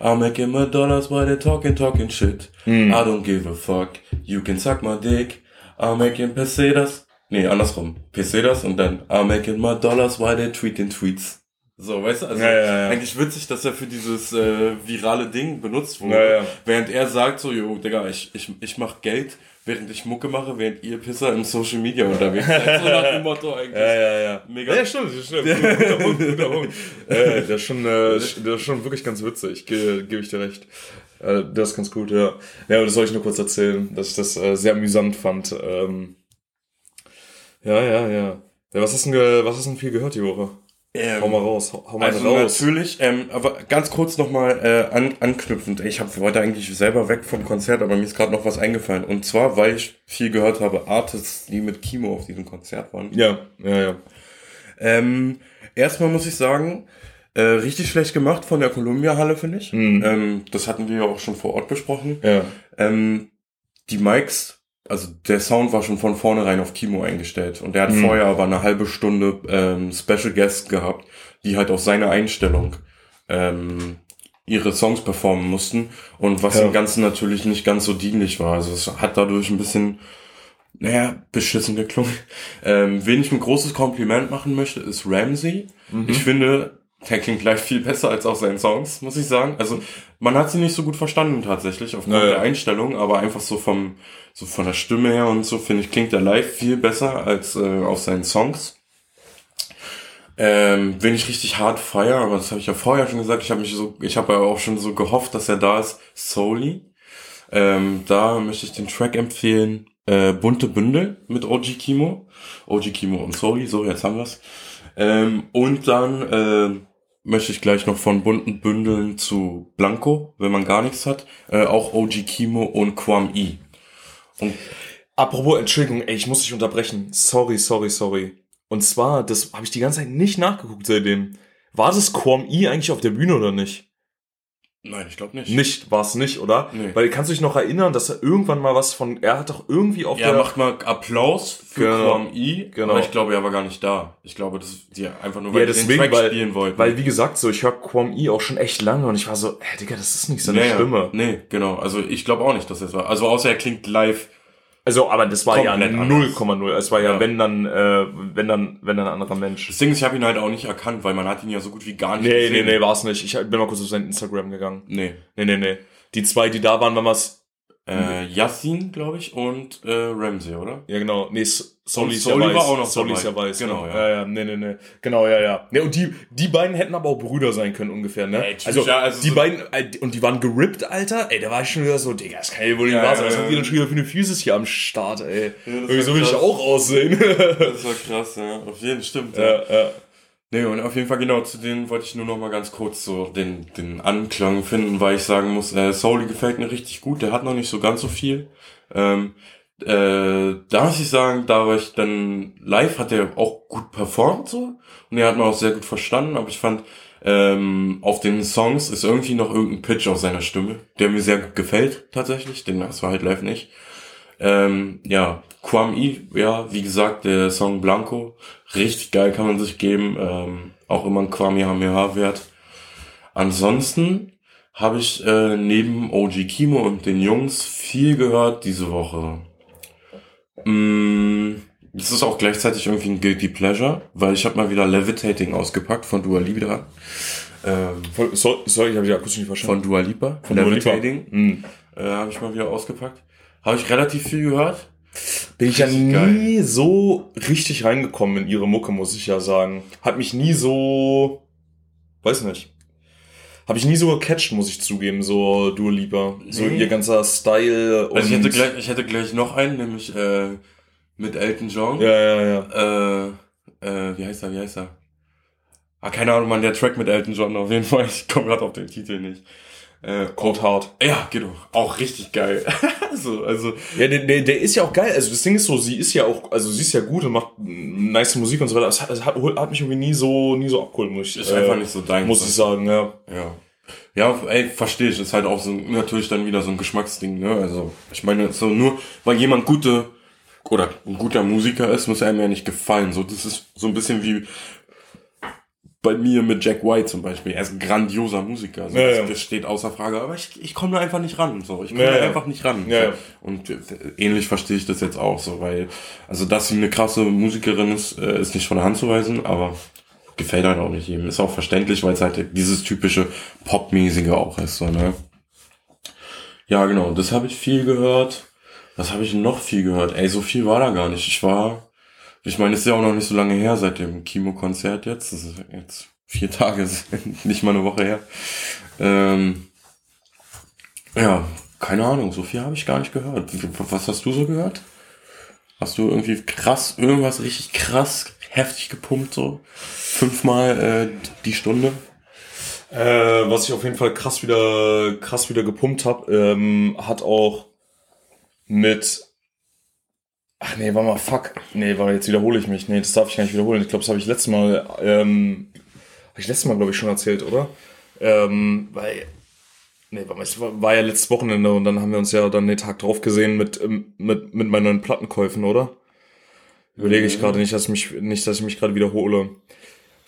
I'm making my dollars while they're talking, talking shit. Hm. I don't give a fuck, you can suck my dick. I'm making pesetas. Nee, andersrum. Pesetas und dann I'm making my dollars while they're tweeting tweets. So, weißt du, also Ja, ja, ja. eigentlich witzig, dass er für dieses äh, virale Ding benutzt wurde. Während er sagt so, jo, Digga, ich, ich, ich mach Geld, während ich Mucke mache, während ihr Pisser im Social Media unterwegs seid. So nach dem Motto eigentlich. Ja, ja, ja. Mega. Ja, stimmt, das stimmt. Guter Punkt, guter Punkt. Äh, der ist schon, äh, der ist schon wirklich ganz witzig, ge gebe ich dir recht. Äh, das ist ganz gut, ja. Ja, aber das soll ich nur kurz erzählen, dass ich das äh, sehr amüsant fand. Ähm, ja, ja, ja. Ja, was hast du was hast du denn viel gehört die Woche? Ähm, Hau mal raus, hau, mal Also raus. natürlich, ähm, aber ganz kurz nochmal äh, an, anknüpfend. Ich hab heute eigentlich selber weg vom Konzert, aber mir ist gerade noch was eingefallen. Und zwar, weil ich viel gehört habe, Artists, die mit Kimo auf diesem Konzert waren. Ja, ja, ja. Ähm, erstmal muss ich sagen, äh, richtig schlecht gemacht von der Columbia-Halle, finde ich. Mhm. Ähm, das hatten wir ja auch schon vor Ort besprochen. Ja, Ähm, die Mics, also der Sound war schon von vornherein auf Kimo eingestellt. Und der hat Mhm. vorher aber eine halbe Stunde ähm, Special Guests gehabt, die halt auf seine Einstellung ähm, ihre Songs performen mussten. Und was Ja. dem Ganzen natürlich nicht ganz so dienlich war. Also es hat dadurch ein bisschen, naja, beschissen geklungen. Ähm, wen ich ein großes Kompliment machen möchte, ist Ramsey. Mhm. Ich finde, der klingt gleich viel besser als auf seinen Songs, muss ich sagen. Also man hat sie nicht so gut verstanden tatsächlich aufgrund Naja. der Einstellung, aber einfach so vom so von der Stimme her und so finde ich klingt er live viel besser als äh, auf seinen Songs. Ähm, wen ich richtig hart feier, aber das habe ich ja vorher schon gesagt. Ich habe mich so, ich habe ja auch schon so gehofft, dass er da ist. Soli. Ähm, da möchte ich den Track empfehlen. Äh, Bunte Bündel mit OG Kimo. OG Kimo und Soli, so jetzt haben wir's. Ähm, und dann äh, möchte ich gleich noch von bunten Bündeln zu Blanco, wenn man gar nichts hat. Äh, auch OG Kimo und Quam E. Und Apropos Entschuldigung, ey, ich muss dich unterbrechen. Sorry, sorry, sorry. Und zwar, das habe ich die ganze Zeit nicht nachgeguckt seitdem. War das Quam E eigentlich auf der Bühne oder nicht? Nein, ich glaube nicht. Nicht, war es nicht, oder? Nee. Weil kannst du dich noch erinnern, dass er irgendwann mal was von, er hat doch irgendwie auf Er der, macht mal Applaus für Genau. Quam E, Genau. aber ich glaube, er war gar nicht da. Ich glaube, dass die einfach nur, ja, weil die deswegen, den Track weil, spielen wollten. weil wie gesagt, so, ich höre Quam E auch schon echt lange und ich war so, hä, Digga, das ist nicht seine Naja, Stimme. Nee, genau. Also ich glaube auch nicht, dass das war. Also außer er klingt live. Also, aber das war ja Komplett 0,0. Es war ja, Ja. wenn dann, äh, wenn dann, wenn dann ein anderer Mensch. Das Ding ist, ich habe ihn halt auch nicht erkannt, weil man hat ihn ja so gut wie gar nicht Nee, nee, gesehen. nee, war es nicht. Ich bin mal kurz auf sein Instagram gegangen. Nee. Nee, nee, nee. Die zwei, die da waren, waren was. Äh, Yassin, glaube ich, und äh, Ramsey, oder? Ja, genau. Nee, Soli ist Soli ja weiß. war auch noch Soli ist ja weiß. Genau, ne? ja. ja. Ja, nee, nee, nee. Genau, ja, ja. Nee, und die, die beiden hätten aber auch Brüder sein können, ungefähr, ne? Ey, also, ja, also die so- beiden, äh, und die waren gerippt, Alter. Ey, da war ich schon wieder so, Digga, das kann ja wohl nicht Ja, wahr sein. Was ja. haben die denn schon wieder für eine Physis hier am Start, ey? Ja, Irgendwie so will ich auch aussehen. Das war krass, ja. Auf jeden stimmt. Ja. ja, ja. Nee, und auf jeden Fall genau, zu denen wollte ich nur noch mal ganz kurz so den, den Anklang finden, weil ich sagen muss, äh, Soli gefällt mir richtig gut, der hat noch nicht so ganz so viel. Ähm, äh, da muss ich sagen, da war ich dann live, hat er auch gut performt so und er hat mir auch sehr gut verstanden, aber ich fand, ähm, auf den Songs ist irgendwie noch irgendein Pitch auf seiner Stimme, der mir sehr gut gefällt tatsächlich, den das war halt live nicht. Ähm, ja, Quam E, ja, wie gesagt, der Song Blanco, richtig geil, kann man sich geben, ähm, auch immer ein Kamehameha-Wert. Ansonsten habe ich äh, neben OG Kimo und den Jungs viel gehört diese Woche. Mm, das ist auch gleichzeitig irgendwie ein Guilty Pleasure, weil ich habe mal wieder Levitating ausgepackt von Dua Lipa. Ähm, Voll- so- Sorry, ich habe die akustisch nicht verstanden. von Dua Lipa. Von Dua Lipa. Levitating. Mhm. Äh, habe ich mal wieder ausgepackt. Habe ich relativ viel gehört. Bin ich ja nie so richtig reingekommen in ihre Mucke, muss ich ja sagen. Hat mich nie so, weiß nicht. Habe ich nie so gecatcht, muss ich zugeben, so Dua Lipa. So Nee. ihr ganzer Style und... Also ich hätte gleich, ich hätte gleich noch einen, nämlich äh, mit Elton John. Ja, ja, ja. Äh, äh, wie heißt er, wie heißt er? Ah, keine Ahnung, man, der Track mit Elton John auf jeden Fall. Ich komme gerade auf den Titel nicht. Äh, Cold Heart. Ja, genau. Auch richtig geil. so, also. Ja, der, der, der ist ja auch geil. Also das Ding ist so, sie ist ja auch, also sie ist ja gut und macht nice Musik und so weiter. Es hat, es hat, hat mich irgendwie nie so, nie so abgeholt, muss ich Ist einfach nicht so dein. Muss ich sagen, ja. Ja. Ja, ey, verstehe ich. Ist halt auch so natürlich dann wieder so ein Geschmacksding, ne? Also, ich meine, so nur, weil jemand gute oder ein guter Musiker ist, muss er einem ja nicht gefallen. So, das ist so ein bisschen wie bei mir mit Jack White zum Beispiel. Er ist ein grandioser Musiker. So, Ja, das, das steht außer Frage. Aber ich, ich komme da einfach nicht ran. So, ich komme Ja, da einfach nicht ran. Ja. Und äh, ähnlich verstehe ich das jetzt auch so, weil, also, dass sie eine krasse Musikerin ist, äh, ist nicht von der Hand zu weisen, aber gefällt halt auch nicht jedem. Ist auch verständlich, weil es halt dieses typische Popmäßige auch ist, so, ne? Ja, genau, das habe ich viel gehört. Was habe ich noch viel gehört? Ey, so viel war da gar nicht. Ich war, ich meine, es ist ja auch noch nicht so lange her seit dem Kimo-Konzert jetzt. Das ist jetzt vier Tage, nicht mal eine Woche her. Ähm, ja, keine Ahnung, so viel habe ich gar nicht gehört. Was hast du so gehört? Hast du irgendwie krass, irgendwas richtig krass, heftig gepumpt so? Fünfmal äh, die Stunde? Äh, was ich auf jeden Fall krass wieder, krass wieder gepumpt habe, ähm, hat auch mit. Ach nee, warte mal, fuck. Nee, warte, jetzt wiederhole ich mich. Nee, das darf ich gar nicht wiederholen. Ich glaube, das habe ich letztes Mal, ähm, habe ich letztes Mal, glaube ich, schon erzählt, oder? Ähm, weil, nee, warte mal, es war, war ja letztes Wochenende und dann haben wir uns ja dann den Tag drauf gesehen mit, ähm, mit, mit meinen neuen Plattenkäufen, oder? Überlege ich gerade nicht, dass ich mich, nicht, dass ich mich gerade wiederhole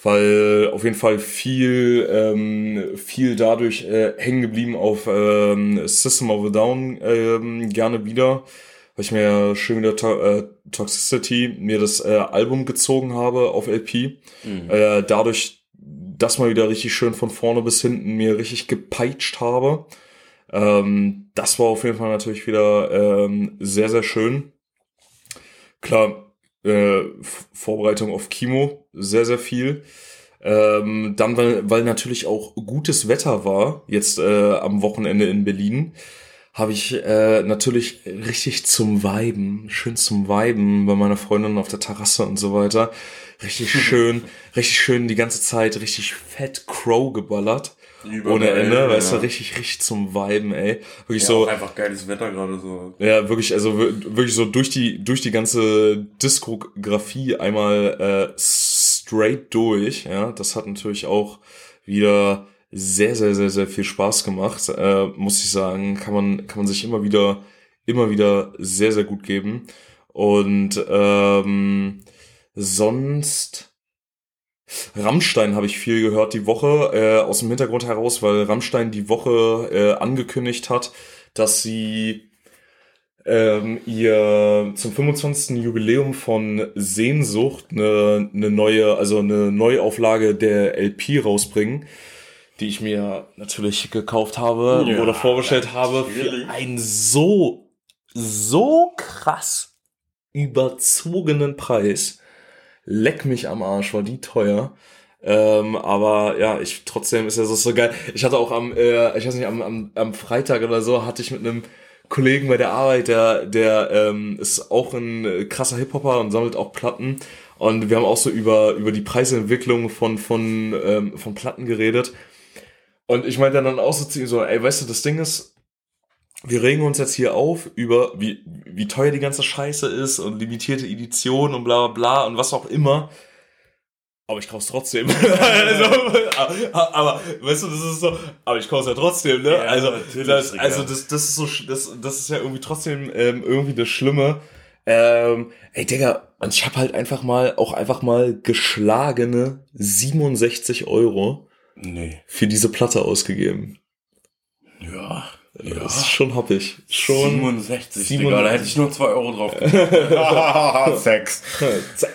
weil auf jeden Fall viel ähm, viel dadurch äh, hängen geblieben auf ähm, System of a Down ähm, gerne wieder, weil ich mir schön wieder to äh, Toxicity mir das äh, Album gezogen habe auf LP, äh, dadurch das mal wieder richtig schön von vorne bis hinten mir richtig gepeitscht habe. Ähm, das war auf jeden Fall natürlich wieder ähm, sehr sehr schön. Klar, äh, Vorbereitung auf Kimo, sehr, sehr viel. Ähm, dann, weil, weil natürlich auch gutes Wetter war, jetzt äh, am Wochenende in Berlin, habe ich äh, natürlich richtig zum Weiben, schön zum Weiben bei meiner Freundin auf der Terrasse und so weiter. Richtig schön, richtig schön die ganze Zeit richtig fett Crow geballert. Ohne Ende, weißt du, richtig, richtig zum Weiben, ey. Wirklich Ja, so. einfach geiles Wetter gerade so. Ja, wirklich, also wir- wirklich so durch die durch die ganze Diskografie einmal äh, straight durch. Ja, das hat natürlich auch wieder sehr, sehr, sehr, sehr viel Spaß gemacht. Äh, muss ich sagen, kann man kann man sich immer wieder immer wieder sehr, sehr gut geben. Und ähm, sonst Rammstein habe ich viel gehört die Woche, äh, aus dem Hintergrund heraus, weil Rammstein die Woche äh, angekündigt hat, dass sie ähm, ihr zum 25. Jubiläum von Sehnsucht eine, eine neue, also eine Neuauflage der LP rausbringen, die ich mir natürlich gekauft habe Ja, oder vorbestellt habe für einen so, so krass überzogenen Preis. Leck mich am Arsch, war die teuer. Ähm, aber ja, ich trotzdem ist ja so, so geil. Ich hatte auch am, äh, ich weiß nicht, am, am, am Freitag oder so, hatte ich mit einem Kollegen bei der Arbeit, der, der ähm, ist auch ein krasser Hip-Hopper und sammelt auch Platten. Und wir haben auch so über, über die Preisentwicklung von, von, ähm, von Platten geredet. Und ich meinte dann auch so zu ihm so, ey, weißt du, das Ding ist, wir regen uns jetzt hier auf über, wie, wie teuer die ganze Scheiße ist und limitierte Edition und bla bla bla und was auch immer. Aber ich kauf's trotzdem. also, aber, aber, weißt du, das ist so, aber ich kauf's ja trotzdem, ne? Ja, also, das, also das, das ist so, das, das ist ja irgendwie trotzdem ähm, irgendwie das Schlimme. Ähm, ey, Digga, und ich habe halt einfach mal, auch einfach mal geschlagene 67 Euro Nee. für diese Platte ausgegeben. Ja. Ja. Das ist schon happig. Schon. 67, 67. Digga, da hätte ich nur 2 Euro drauf gemacht. Sex. Zack.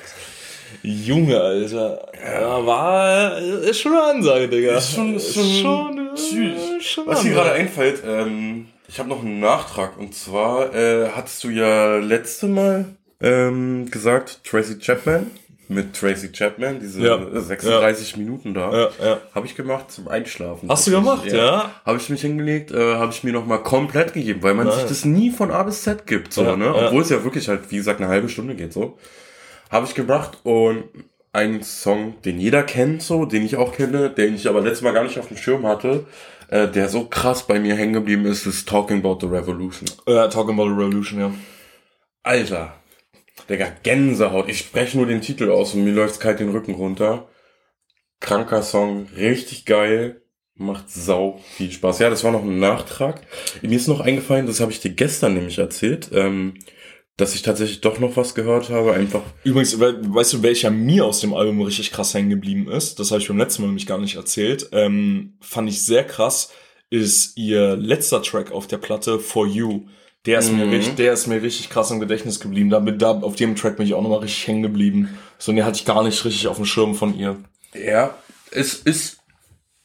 Junge, Alter. Ja, war, ist schon eine Ansage, Digga. Ist schon- ist schon- schon, Tschüss. schon Was mir gerade einfällt, ähm, ich habe noch einen Nachtrag und zwar äh, hattest du ja letzte Mal ähm, gesagt, Tracy Chapman mit Tracy Chapman, diese Ja. 36 Minuten da, Ja, ja. habe ich gemacht zum Einschlafen. Hast du gemacht, ja? Habe ich mich hingelegt, äh, habe ich mir noch mal komplett gegeben, weil man Nice. sich das nie von A bis Z gibt, so, Ja, ne? ja. Obwohl es ja wirklich halt, wie gesagt, eine halbe Stunde geht, so. Habe ich gemacht und einen Song, den jeder kennt, so, den ich auch kenne, den ich aber letztes Mal gar nicht auf dem Schirm hatte, äh, der so krass bei mir hängen geblieben ist, ist Talking About the Revolution. Ja, Talking About the Revolution, ja. Alter, Digga, Gänsehaut. Ich spreche nur den Titel aus und mir läuft kalt den Rücken runter. Kranker Song, richtig geil. Macht sau viel Spaß. Ja, das war noch ein Nachtrag. Mir ist noch eingefallen, das habe ich dir gestern nämlich erzählt, ähm, dass ich tatsächlich doch noch was gehört habe. Einfach. Übrigens, we weißt du, welcher mir aus dem Album richtig krass hängen geblieben ist? Das habe ich beim letzten Mal nämlich gar nicht erzählt. Ähm, fand ich sehr krass, ist ihr letzter Track auf der Platte, For You. Der ist, mhm. mir richtig, der ist mir richtig krass im Gedächtnis geblieben. Da, da, auf dem Track bin ich auch nochmal richtig hängen geblieben. So, den hatte ich gar nicht richtig auf dem Schirm von ihr. Ja, es ist,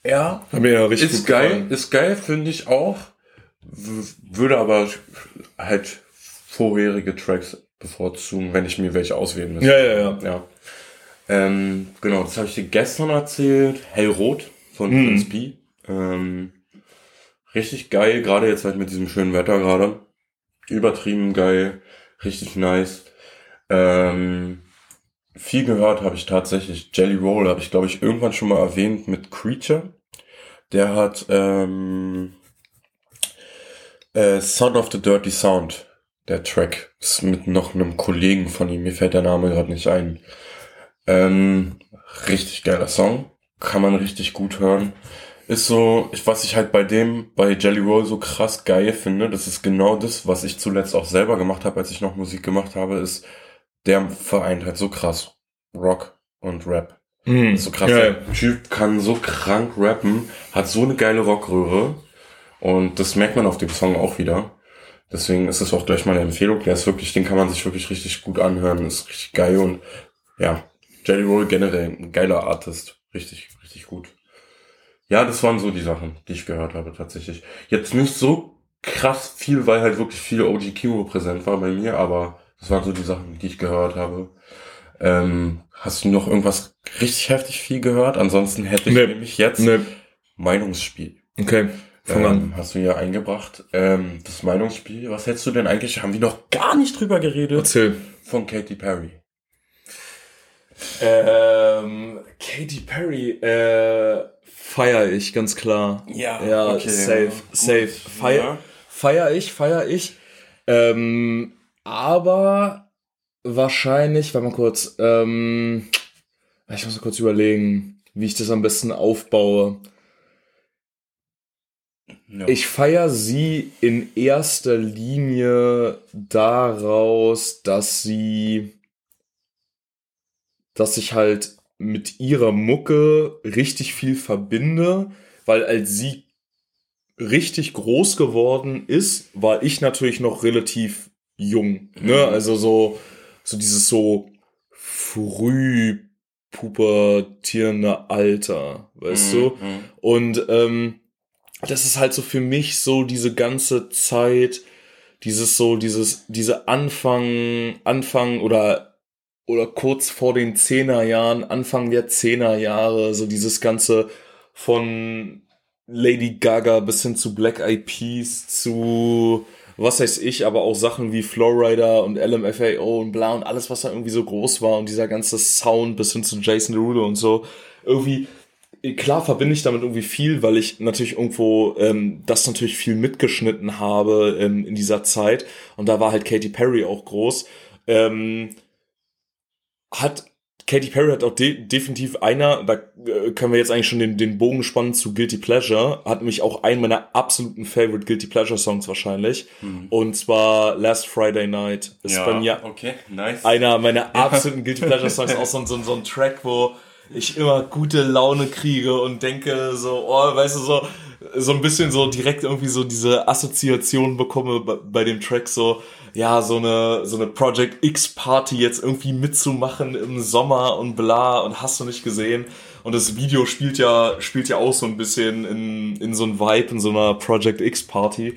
ja, Hat mir ja richtig ist geil, gefallen. ist geil, finde ich auch. Würde aber halt vorherige Tracks bevorzugen, wenn ich mir welche auswählen müsste. Ja, ja, ja. ja. Ähm, genau, das habe ich dir gestern erzählt. Hellrot von Mhm. Prince P. Ähm, richtig geil, gerade jetzt halt mit diesem schönen Wetter gerade. Übertrieben geil, richtig nice. Ähm, viel gehört habe ich tatsächlich. Jelly Roll habe ich, glaube ich, irgendwann schon mal erwähnt mit Creature. Der hat ähm, äh, Son of the Dirty Sound. Der Track ist mit noch einem Kollegen von ihm. Mir fällt der Name gerade nicht ein. Ähm, richtig geiler Song. Kann man richtig gut hören. Ist so, ich, was ich halt bei dem, bei Jelly Roll so krass geil finde, das ist genau das, was ich zuletzt auch selber gemacht habe, als ich noch Musik gemacht habe, ist, der vereint halt so krass Rock und Rap. Mhm. So krass, Ja, der Typ kann so krank rappen, hat so eine geile Rockröhre und das merkt man auf dem Song auch wieder. Deswegen ist es auch gleich meine Empfehlung. Der ist wirklich, den kann man sich wirklich richtig gut anhören, ist richtig geil und ja, Jelly Roll generell ein geiler Artist, richtig, richtig gut. Ja, das waren so die Sachen, die ich gehört habe tatsächlich. Jetzt nicht so krass viel, weil halt wirklich viel OG Kimo präsent war bei mir, aber das waren so die Sachen, die ich gehört habe. Ähm, hast du noch irgendwas richtig heftig viel gehört? Ansonsten hätte ich Nee. nämlich jetzt Ne, Meinungsspiel. okay, fang an. Ähm, hast du hier eingebracht. Ähm, das Meinungsspiel, was hättest du denn eigentlich, haben wir noch gar nicht drüber geredet, Erzähl. von Katy Perry. Ähm, Katy Perry, äh, feier ich, ganz klar. Ja, ja okay, safe, safe. Feier, ja. feier ich, feier ich. Ähm, aber wahrscheinlich, warte mal kurz, ähm, ich muss mal kurz überlegen, wie ich das am besten aufbaue. Ja. Ich feier sie in erster Linie daraus, dass sie, dass ich halt mit ihrer Mucke richtig viel verbinde, weil als sie richtig groß geworden ist, war ich natürlich noch relativ jung, ne? Mhm. Also so, so dieses so früh pubertierende Alter, weißt du? Mhm. Und ähm, das ist halt so für mich so diese ganze Zeit, dieses so, dieses, diese Anfang, Anfang oder, oder kurz vor den Zehnerjahren, Anfang der Zehnerjahre, so dieses ganze von Lady Gaga bis hin zu Black Eyed Peas zu was weiß ich, aber auch Sachen wie Flowrider und LMFAO und bla und alles, was da irgendwie so groß war und dieser ganze Sound bis hin zu Jason Derulo und so. Irgendwie, klar verbinde ich damit irgendwie viel, weil ich natürlich irgendwo ähm, das natürlich viel mitgeschnitten habe ähm, in dieser Zeit. Und da war halt Katy Perry auch groß. Ähm, hat Katy Perry hat auch de definitiv einer, da äh, können wir jetzt eigentlich schon den, den Bogen spannen zu Guilty Pleasure, hat nämlich auch einen meiner absoluten Favorite Guilty Pleasure Songs wahrscheinlich. Und zwar Last Friday Night. Ist bei mir okay, nice. einer meiner absoluten Guilty Pleasure Songs, auch so, so, so ein Track, wo ich immer gute Laune kriege und denke so, oh, weißt du, so, so ein bisschen so direkt irgendwie so diese Assoziation bekomme bei, bei dem Track so, ja, so eine, so eine Project X Party jetzt irgendwie mitzumachen im Sommer und bla und hast du nicht gesehen. Und das Video spielt ja, spielt ja auch so ein bisschen in, in so ein Vibe, in so einer Project X Party.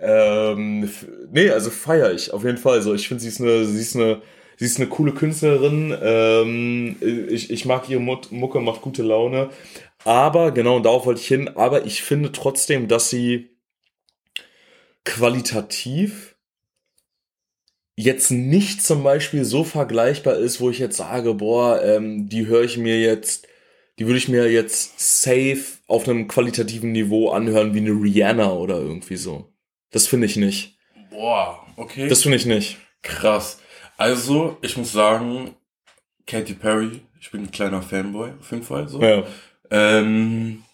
Ähm, nee, also feier ich auf jeden Fall. Also ich finde, sie ist eine, sie ist eine, sie ist eine coole Künstlerin. Ähm, ich, ich mag ihre Mucke, macht gute Laune. Aber, genau, darauf wollte ich hin, aber ich finde trotzdem, dass sie qualitativ jetzt nicht zum Beispiel so vergleichbar ist, wo ich jetzt sage, boah, ähm, die höre ich mir jetzt, die würde ich mir jetzt safe auf einem qualitativen Niveau anhören wie eine Rihanna oder irgendwie so. Das finde ich nicht. Boah, okay. Das finde ich nicht. Krass. Also, ich muss sagen, Katy Perry, ich bin ein kleiner Fanboy, auf jeden Fall. So. Ja. Ähm,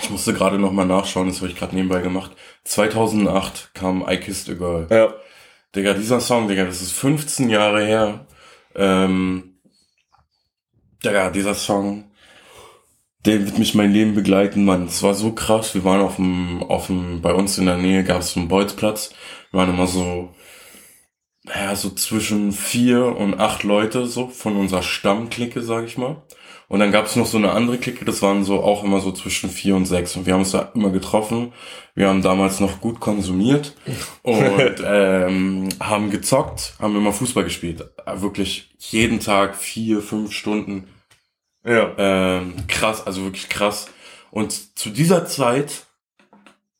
ich musste gerade noch mal nachschauen, das habe ich gerade nebenbei gemacht. 2008 kam I Kissed a Girl. Ja. Digga, dieser Song, Digga, das ist 15 Jahre her. Ähm, Digga, dieser Song, der wird mich mein Leben begleiten, Mann. Es war so krass. Wir waren auf dem, auf dem, bei uns in der Nähe gab es einen Bolzplatz. Wir waren immer so, ja, so zwischen vier und acht Leute, so von unserer Stammklicke, sag ich mal. Und dann gab es noch so eine andere Clique, das waren so auch immer so zwischen vier und sechs. Und wir haben uns da immer getroffen. Wir haben damals noch gut konsumiert und ähm, haben gezockt, haben immer Fußball gespielt. Wirklich jeden Tag vier, fünf Stunden. Ja. Ähm, krass, also wirklich krass. Und zu dieser Zeit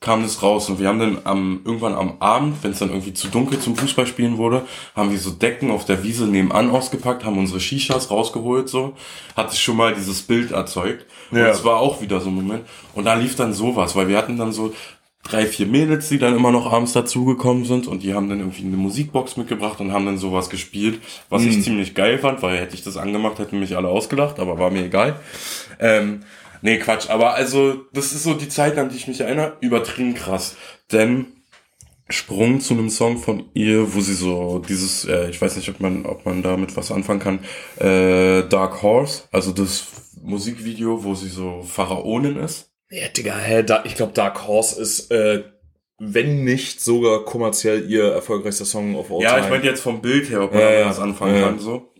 kam das raus und wir haben dann am, irgendwann am Abend, wenn es dann irgendwie zu dunkel zum Fußballspielen wurde, haben wir so Decken auf der Wiese nebenan ausgepackt, haben unsere Shishas rausgeholt, so, hat sich schon mal dieses Bild erzeugt. Und Ja. es war auch wieder so ein Moment. Und da lief dann sowas, weil wir hatten dann so drei, vier Mädels, die dann immer noch abends dazugekommen sind und die haben dann irgendwie eine Musikbox mitgebracht und haben dann sowas gespielt, was ich ziemlich geil fand, weil hätte ich das angemacht, hätten mich alle ausgelacht, aber war mir egal. Ähm, nee, Quatsch, aber also, das ist so die Zeit, an die ich mich erinnere, übertrieben krass. Denn Sprung zu einem Song von ihr, wo sie so dieses, äh, ich weiß nicht, ob man, ob man damit was anfangen kann, äh, Dark Horse, also das Musikvideo, wo sie so Pharaonin ist. Ja, Digga, hä, da, ich glaube, Dark Horse ist, äh, wenn nicht sogar kommerziell ihr erfolgreichster Song of all Ja, time. ich meine jetzt vom Bild her, ob man Ja, damit was anfangen Ja. kann, so.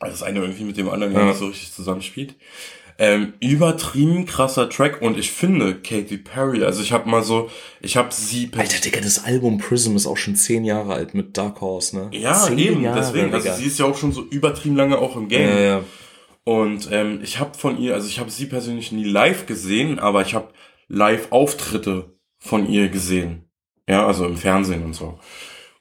Also das eine irgendwie mit dem anderen. Ja. nicht so richtig zusammenspielt. Ähm, übertrieben krasser Track und ich finde Katy Perry, also ich habe mal so, ich habe sie Alter, Digga, das Album Prism ist auch schon zehn Jahre alt mit Dark Horse, ne? ja zehn eben, Jahre, deswegen, also Digga. sie ist ja auch schon so übertrieben lange auch im Game. ja, ja. Und ähm, ich habe von ihr, also ich habe sie persönlich nie live gesehen, aber ich habe Live-Auftritte von ihr gesehen. Ja, also im Fernsehen und so.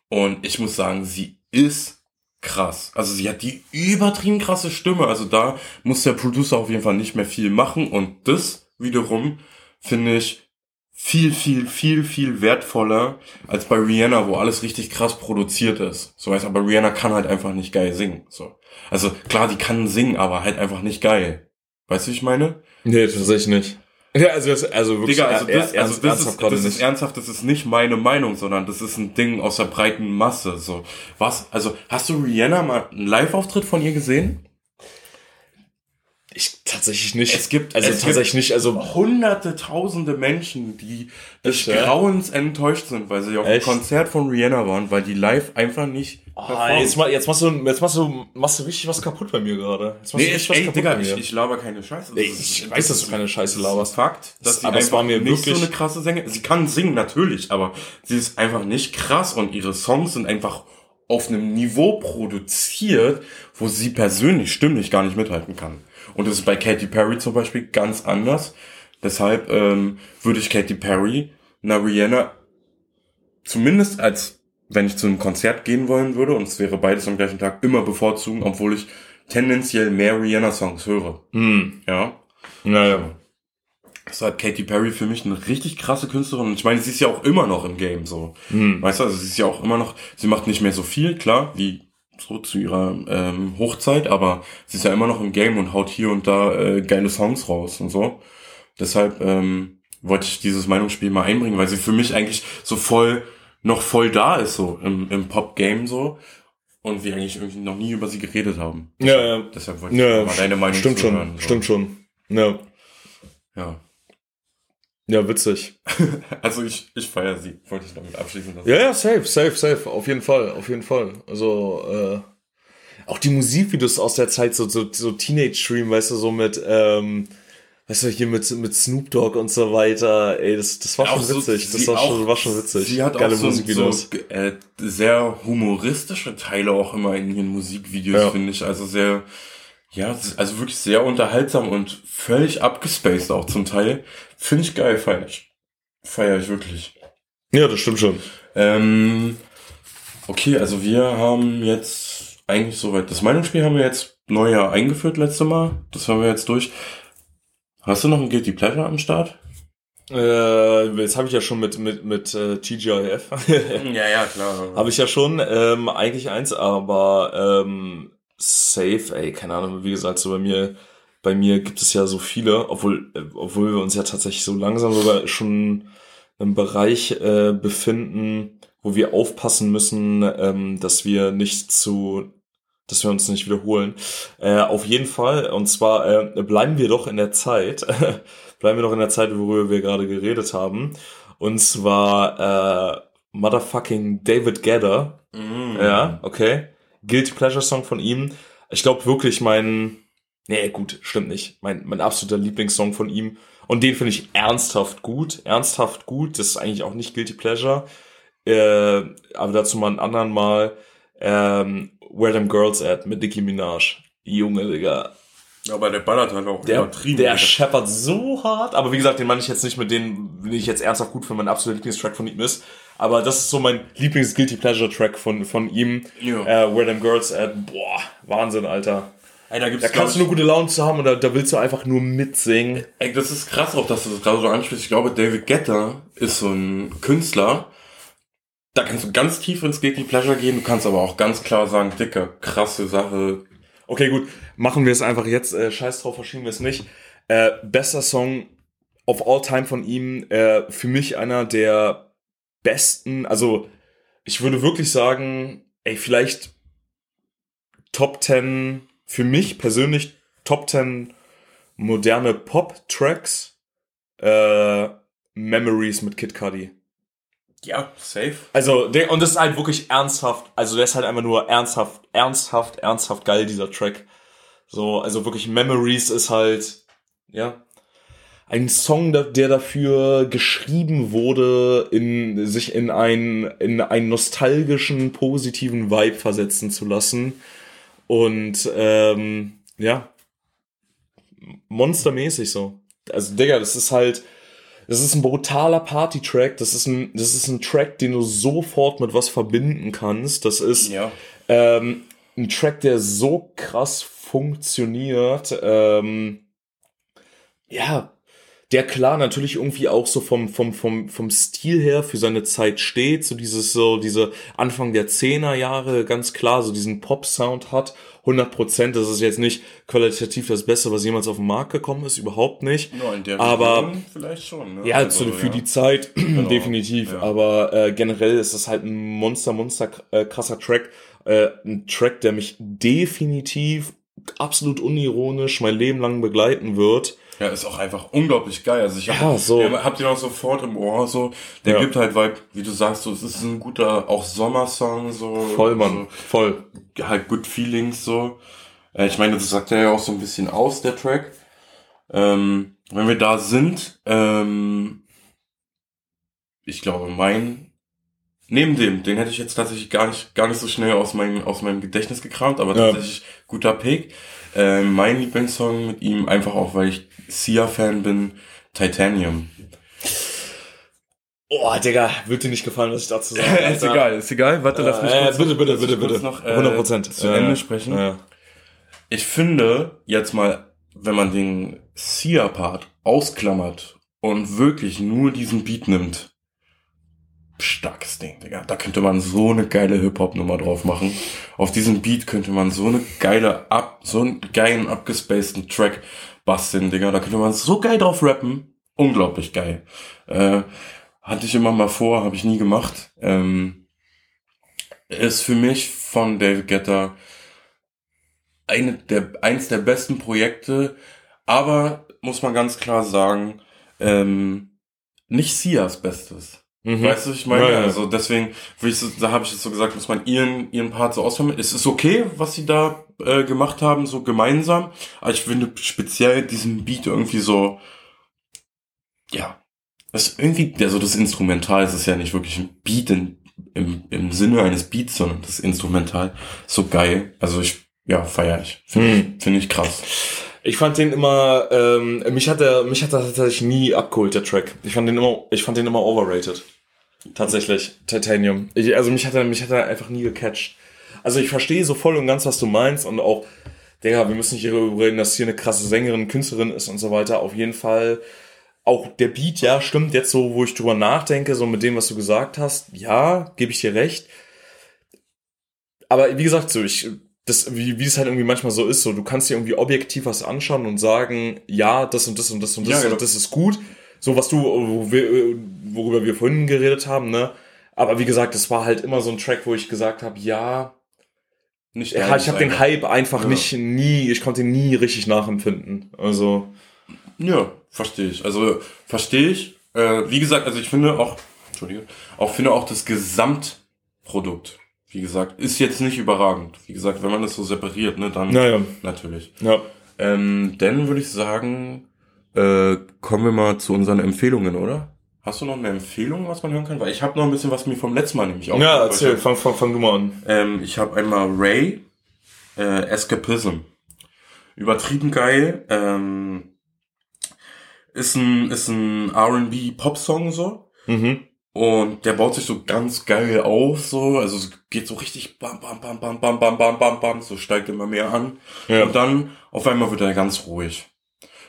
Und ich muss sagen, sie ist krass. Also sie hat die übertrieben krasse Stimme. Also da muss der Producer auf jeden Fall nicht mehr viel machen. Und das wiederum finde ich viel, viel, viel, viel wertvoller als bei Rihanna, wo alles richtig krass produziert ist. So weißt aber Rihanna kann halt einfach nicht geil singen. So. Also klar, die kann singen, aber halt einfach nicht geil. Weißt du, wie ich meine? Nee, tatsächlich nicht. Ja, also, das, also wirklich, Digga, also das, er- also das, ist, das ist ernsthaft, das ist nicht meine Meinung, sondern das ist ein Ding aus der breiten Masse. So, was? Also hast du Rihanna mal einen Live-Auftritt von ihr gesehen? Ich tatsächlich nicht. Es gibt- also es tatsächlich nicht, also Hunderte, tausende Menschen, die des ja? Grauens enttäuscht sind, weil sie auf Echt? dem Konzert von Rihanna waren, weil die live einfach nicht Ah, jetzt, mal, jetzt machst du, jetzt machst du, machst du richtig was kaputt bei mir gerade. Jetzt machst Nee, du richtig ich, was ey, kaputt Digga, bei ich, mir. ich laber keine Scheiße. Ey, ich weiß, dass du keine Scheiße laberst. Fakt, dass Das- aber es war mir nicht wirklich- so eine krasse Sängerin. Sie kann singen natürlich, aber sie ist einfach nicht krass und ihre Songs sind einfach auf einem Niveau produziert, wo sie persönlich stimmlich gar nicht mithalten kann. Und das ist bei Katy Perry zum Beispiel ganz anders. Deshalb ähm, würde ich Katy Perry einer Rihanna zumindest als wenn ich zu einem Konzert gehen wollen würde und es wäre beides am gleichen Tag immer bevorzugen, obwohl ich tendenziell mehr Rihanna-Songs höre. Hm, Ja. naja. Deshalb Katy Perry für mich eine richtig krasse Künstlerin. Und ich meine, sie ist ja auch immer noch im Game so. Hm. Weißt du, also sie ist ja auch immer noch, sie macht nicht mehr so viel, klar, wie so zu ihrer ähm, Hochzeit, aber sie ist ja immer noch im Game und haut hier und da äh, geile Songs raus und so. Deshalb ähm, wollte ich dieses Meinungsspiel mal einbringen, weil sie für mich eigentlich so voll, noch voll da ist, so im, im Pop-Game so. Und wir eigentlich irgendwie noch nie über sie geredet haben. Ja, ja. Deshalb wollte ich Ja, mal deine Meinung stimmt schon, so. stimmt schon. Ja, Ja. Ja, witzig. Also ich, ich feiere sie, wollte ich damit abschließen. lassen. Ja, ja, safe, safe, safe, auf jeden Fall, auf jeden Fall. Also, äh, auch die Musikvideos aus der Zeit, so, so, so Teenage Dream, weißt du, so mit, ähm, weißt du, hier mit, mit Snoop Dogg und so weiter, ey, das, das war Auch schon so- witzig, das war auch- schon, war schon witzig. Sie hat Geile auch so, Musikvideos. so äh, sehr humoristische Teile auch immer in ihren Musikvideos, Ja. finde ich. Also sehr, ja, also wirklich sehr unterhaltsam und völlig abgespaced auch zum Teil. Finde ich geil, feier ich. Feier ich wirklich. Ja, das stimmt schon. Ähm, Okay, also wir haben jetzt eigentlich soweit, das Meinungsspiel haben wir jetzt neu eingeführt letzte Mal. Das haben wir jetzt durch. Hast du noch ein Guilty Pleasure am Start? Äh, jetzt habe ich ja schon mit mit mit äh, TGIF. ja, ja, klar. habe ich ja schon ähm, eigentlich eins, aber ähm, safe, ey, keine Ahnung, wie gesagt, so bei mir bei mir gibt es ja so viele, obwohl äh, obwohl wir uns ja tatsächlich so langsam sogar schon im Bereich äh, befinden, wo wir aufpassen müssen, ähm, dass wir nicht zu dass wir uns nicht wiederholen. Äh, auf jeden Fall, und zwar äh, bleiben wir doch in der Zeit, bleiben wir doch in der Zeit, worüber wir gerade geredet haben. Und zwar äh, Motherfucking David Gedder. Mm. Ja, okay. Guilty Pleasure Song von ihm. Ich glaube wirklich mein, nee, gut, stimmt nicht. Mein, mein absoluter Lieblingssong von ihm. Und den finde ich ernsthaft gut. Ernsthaft gut. Das ist eigentlich auch nicht Guilty Pleasure. Äh, aber dazu mal einen anderen Mal. Ähm, Where Them Girls At mit Nicki Minaj. Junge, Digga. Aber der ballert halt auch der, übertrieben. Der scheppert so hart. Aber wie gesagt, den meine ich jetzt nicht mit denen, den ich jetzt ernsthaft gut finde, mein absoluter Lieblingstrack von ihm ist. Aber das ist so mein Lieblings-Guilty Pleasure-Track von, von ihm. Ja. Äh, Where Them Girls At. Boah, Wahnsinn, Alter. Ey, da, gibt's, da kannst du nur gute Laune zu haben und da, da willst du einfach nur mitsingen. Ey, das ist krass auch, dass du das gerade so ansprichst. Ich glaube, David Guetta ist so ein Künstler, da kannst du ganz tief ins Guilty Pleasure gehen, du kannst aber auch ganz klar sagen, dicker, krasse Sache. Okay, gut, machen wir es einfach jetzt, äh, scheiß drauf, verschieben wir es nicht. Äh, bester Song of all time von ihm, äh, für mich einer der besten, also ich würde wirklich sagen, ey, vielleicht Top 10, für mich persönlich Top 10 moderne Pop-Tracks, äh, Memories mit Kid Cudi. Ja, safe. Also, der, und das ist halt wirklich ernsthaft. Also, der ist halt einfach nur ernsthaft, ernsthaft, ernsthaft geil, dieser Track. So, also wirklich Memories ist halt, ja, ein Song, der dafür geschrieben wurde, in, sich in einen, in einen nostalgischen, positiven Vibe versetzen zu lassen. Und, ähm, ja, monstermäßig so. Also, Digga, das ist halt, das ist ein brutaler Party-Track. Das ist ein, das ist ein Track, den du sofort mit was verbinden kannst. Das ist ja. ähm, ein Track, der so krass funktioniert. Ähm, ja, der klar natürlich irgendwie auch so vom, vom, vom, vom Stil her für seine Zeit steht, so dieses, so diese Anfang der Zehner Jahre ganz klar so diesen Pop-Sound hat 100 Prozent. Das ist jetzt nicht qualitativ das Beste, was jemals auf den Markt gekommen ist, überhaupt nicht. Ja, in der aber vielleicht schon. Ne? Ja, also, für ja. die Zeit genau. definitiv. Ja. Aber äh, generell ist das halt ein Monster, Monster äh, krasser Track. Äh, ein Track, der mich definitiv absolut unironisch mein Leben lang begleiten wird. Ja, ist auch einfach unglaublich geil. Also ich hab, ja, so. ja, habt ihr noch sofort im Ohr so. Der ja. gibt halt, weil, wie du sagst, so, es ist ein guter, auch Sommersong, so. Voll, Mann. So, voll. Halt good feelings, so. Äh, ich meine, das sagt ja auch so ein bisschen aus, der Track. Ähm, wenn wir da sind, ähm, ich glaube, mein, neben dem, den hätte ich jetzt tatsächlich gar nicht, gar nicht so schnell aus meinem, aus meinem Gedächtnis gekramt, aber ja. tatsächlich guter Pick. Äh, mein Lieblingssong mit ihm, einfach auch, weil ich Sia-Fan bin, Titanium. Oh, Digga, wird dir nicht gefallen, was ich dazu sage. ist egal, ist egal. Warte, lass mich äh, kurz, bitte, bitte, bitte, bitte. noch äh, 100% zu Ende sprechen. Ja. Ich finde, jetzt mal, wenn man den Sia-Part ausklammert und wirklich nur diesen Beat nimmt, starkes Ding, Digga. Da könnte man so eine geile Hip-Hop-Nummer drauf machen. Auf diesem Beat könnte man so eine geile, ab, so einen geilen, abgespaceden Track basteln, Digga. Da könnte man so geil drauf rappen. Unglaublich geil. Äh, hatte ich immer mal vor, habe ich nie gemacht. Ähm, ist für mich von David Guetta eine der, eins der besten Projekte, aber muss man ganz klar sagen, ähm, nicht Sias Bestes. Mhm. Weißt du, ich meine? Ja. Also deswegen, wie ich so, da habe ich jetzt so gesagt, muss man ihren, ihren Part so ausführen. Es ist okay, was sie da äh, gemacht haben, so gemeinsam. Aber ich finde speziell diesen Beat irgendwie so, ja, das ist irgendwie, also das Instrumental, es ist ja nicht wirklich ein Beat in, im, im Sinne eines Beats, sondern das Instrumental so geil. Also ich, ja, feier ich. Finde ich, find ich krass. Ich fand den immer, ähm, mich hat er, mich hat er tatsächlich nie abgeholt, der Track. Ich fand den immer, ich fand den immer overrated. Tatsächlich, Titanium. Ich, also mich hat er, mich hat er einfach nie gecatcht. Also ich verstehe so voll und ganz, was du meinst und auch, Digga, wir müssen nicht darüber reden, dass hier eine krasse Sängerin, Künstlerin ist und so weiter. Auf jeden Fall auch der Beat, ja, stimmt jetzt so, wo ich drüber nachdenke, so mit dem, was du gesagt hast, ja, gebe ich dir recht. Aber wie gesagt, so, ich, das, wie, wie es halt irgendwie manchmal so ist, so, du kannst dir irgendwie objektiv was anschauen und sagen, ja, das und das und das und das, Ja, und genau. das ist gut. So, was du, wir, worüber wir vorhin geredet haben, ne? Aber wie gesagt, es war halt immer so ein Track, wo ich gesagt habe, ja, Nicht ja, ich habe den Hype einfach Ja. nicht nie, ich konnte ihn nie richtig nachempfinden. Also, Ja, verstehe ich. Also verstehe ich. Äh, wie gesagt, also ich finde auch, Entschuldige, auch finde auch das Gesamtprodukt, wie gesagt, ist jetzt nicht überragend. Wie gesagt, wenn man das so separiert, ne, dann naja, natürlich. ja. Ähm, dann würde ich sagen, äh, kommen wir mal zu unseren Empfehlungen, oder? Hast du noch eine Empfehlung, was man hören kann? Weil ich habe noch ein bisschen was mir vom letzten Mal nämlich auch. Ja, erzähl, fang, fang, fang du mal an. Ähm, ich habe einmal Ray, äh, Escapism. Übertrieben geil. Ähm, ist ein, ist ein R&B Pop-Song so. Mhm. Und der baut sich so ganz geil auf, so. Also es geht so richtig bam, bam, bam, bam, bam, bam, bam, bam, bam, so steigt immer mehr an. Ja. Und dann auf einmal wird er ganz ruhig.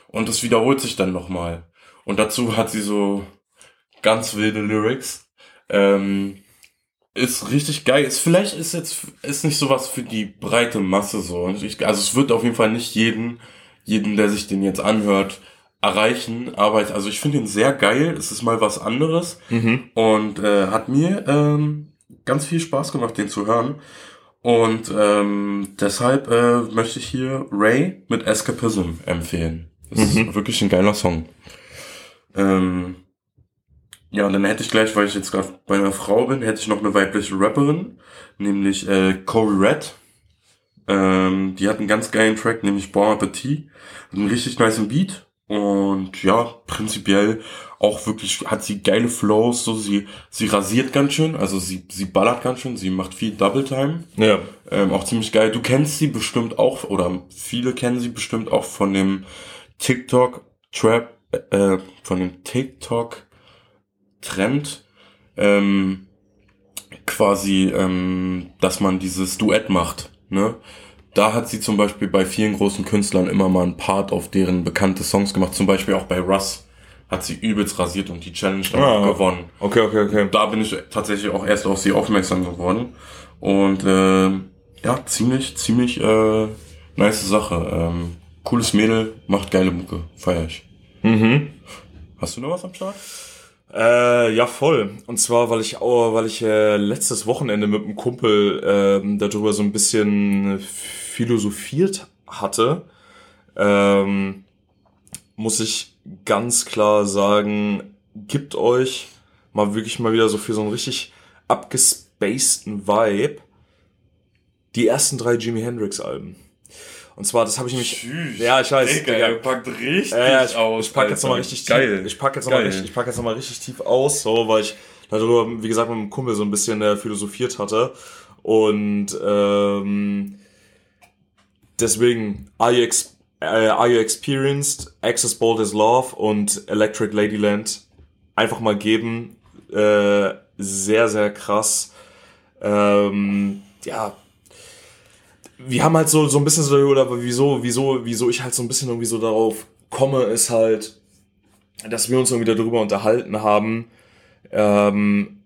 Und das wiederholt sich dann nochmal. Und dazu hat sie so ganz wilde Lyrics. Ähm, ist richtig geil. Ist vielleicht ist jetzt ist nicht sowas für die breite Masse so. Also es wird auf jeden Fall nicht jeden jeden, der sich den jetzt anhört, erreichen. Aber ich, also ich finde ihn sehr geil. Es ist mal was anderes Mhm. und äh, hat mir ähm, ganz viel Spaß gemacht, den zu hören. Und ähm, deshalb äh, möchte ich hier Ray mit Escapism empfehlen. Das ist wirklich ein geiler Song. Ähm, ja, und dann hätte ich gleich, weil ich jetzt gerade bei einer Frau bin, hätte ich noch eine weibliche Rapperin, nämlich äh, Corey Red. Ähm, die hat einen ganz geilen Track, nämlich Bon Appetit. Hat einen richtig niceen Beat. Und ja, prinzipiell auch wirklich hat sie geile Flows, so sie sie rasiert ganz schön, also sie sie ballert ganz schön, sie macht viel Double Time, Ja. ähm, auch ziemlich geil. Du kennst sie bestimmt auch oder viele kennen sie bestimmt auch von dem TikTok Trap, äh, von dem TikTok Trend, ähm, quasi, ähm, dass man dieses Duett macht, ne? Da hat sie zum Beispiel bei vielen großen Künstlern immer mal einen Part auf deren bekannte Songs gemacht, zum Beispiel auch bei Russ hat sie übelst rasiert und die Challenge dann Ah. gewonnen Okay, okay, okay. da bin ich tatsächlich auch erst auf sie aufmerksam geworden. Und äh, ja, ziemlich, ziemlich äh, nice Sache. Ähm, cooles Mädel, macht geile Mucke, feier ich. Mhm. Hast du noch was am Start? Äh, ja, voll. Und zwar, weil ich auch, weil ich äh, letztes Wochenende mit einem Kumpel ähm, darüber so ein bisschen philosophiert hatte, ähm, muss ich ganz klar sagen, gibt euch mal wirklich mal wieder so für so einen richtig abgespaceden Vibe die ersten drei Jimi Hendrix Alben. Und zwar, das habe ich nämlich, ja, ich weiß, Digga, Digga. packt richtig ja, ich, aus. ich packe jetzt nochmal richtig Geil. tief. Ich packe jetzt nochmal richtig, ich pack jetzt noch mal richtig tief aus, so, weil ich darüber, wie gesagt, mit einem Kumpel so ein bisschen äh, philosophiert hatte. Und ähm, deswegen, are you, ex äh, are you experienced? Access Bold as Love und Electric Ladyland einfach mal geben. Äh, sehr, sehr krass. Ähm, ja, wir haben halt so, so ein bisschen so, oder wieso, wieso, wieso ich halt so ein bisschen irgendwie so darauf komme, ist halt, dass wir uns irgendwie darüber unterhalten haben. Ähm,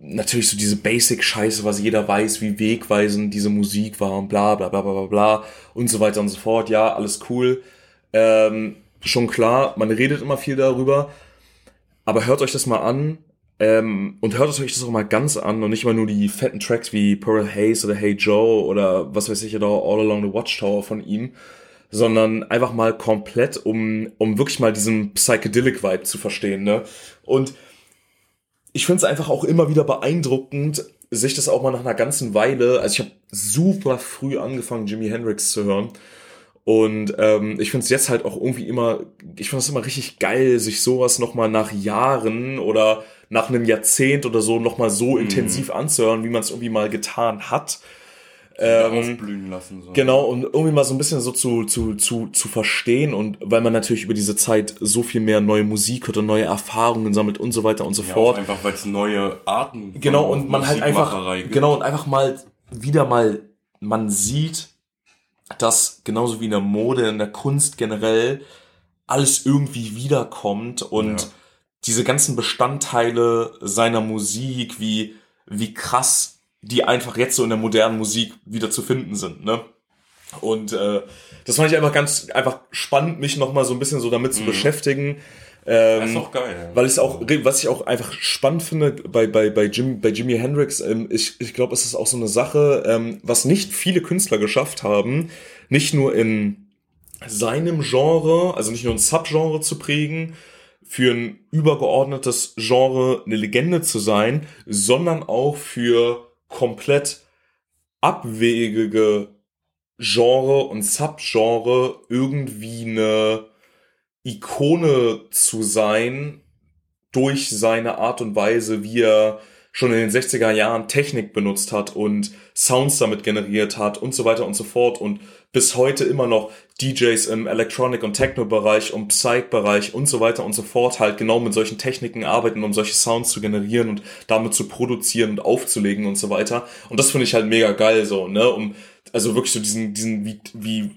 natürlich so diese Basic-Scheiße, was jeder weiß, wie wegweisend diese Musik war und bla bla bla bla bla bla und so weiter und so fort. Ja, alles cool. Ähm, schon klar, man redet immer viel darüber, aber hört euch das mal an. Ähm, und hört euch das auch mal ganz an und nicht immer nur die fetten Tracks wie Pearl Haze oder Hey Joe oder was weiß ich oder All Along the Watchtower von ihm, sondern einfach mal komplett, um, um wirklich mal diesen Psychedelic-Vibe zu verstehen. Ne? Und ich finde es einfach auch immer wieder beeindruckend, sich das auch mal nach einer ganzen Weile, also ich habe super früh angefangen, Jimi Hendrix zu hören. Und ähm, ich finde es jetzt halt auch irgendwie immer, ich finde es immer richtig geil, sich sowas nochmal nach Jahren oder nach einem Jahrzehnt oder so nochmal so intensiv anzuhören, wie man es irgendwie mal getan hat. Ähm, Aufblühen lassen. So. Genau, und irgendwie mal so ein bisschen so zu, zu, zu, zu verstehen und weil man natürlich über diese Zeit so viel mehr neue Musik und neue Erfahrungen sammelt und so weiter und so Ja, fort. einfach, weil es neue Arten Genau, und man halt einfach, Musikmacherei gibt. genau, und einfach mal wieder mal, man sieht, dass genauso wie in der Mode, in der Kunst generell, alles irgendwie wiederkommt und Ja. diese ganzen Bestandteile seiner Musik, wie, wie krass die einfach jetzt so in der modernen Musik wieder zu finden sind, ne? Und äh, das fand ich einfach ganz einfach spannend, mich nochmal so ein bisschen so damit zu beschäftigen. Ähm, Das ist auch geil. weil ich auch, was ich auch einfach spannend finde bei, bei, bei, Jim, bei Jimi Hendrix, ähm, ich, ich glaube, es ist auch so eine Sache, ähm, was nicht viele Künstler geschafft haben, nicht nur in seinem Genre, also nicht nur ein Subgenre zu prägen, für ein übergeordnetes Genre eine Legende zu sein, sondern auch für komplett abwegige Genre und Subgenre irgendwie eine Ikone zu sein durch seine Art und Weise, wie er schon in den 60er Jahren Technik benutzt hat und Sounds damit generiert hat und so weiter und so fort und bis heute immer noch DJs im Electronic- und Techno-Bereich und Psych-Bereich und so weiter und so fort halt genau mit solchen Techniken arbeiten, um solche Sounds zu generieren und damit zu produzieren und aufzulegen und so weiter. Und das finde ich halt mega geil so, ne, um also wirklich so diesen, diesen, wie, wie,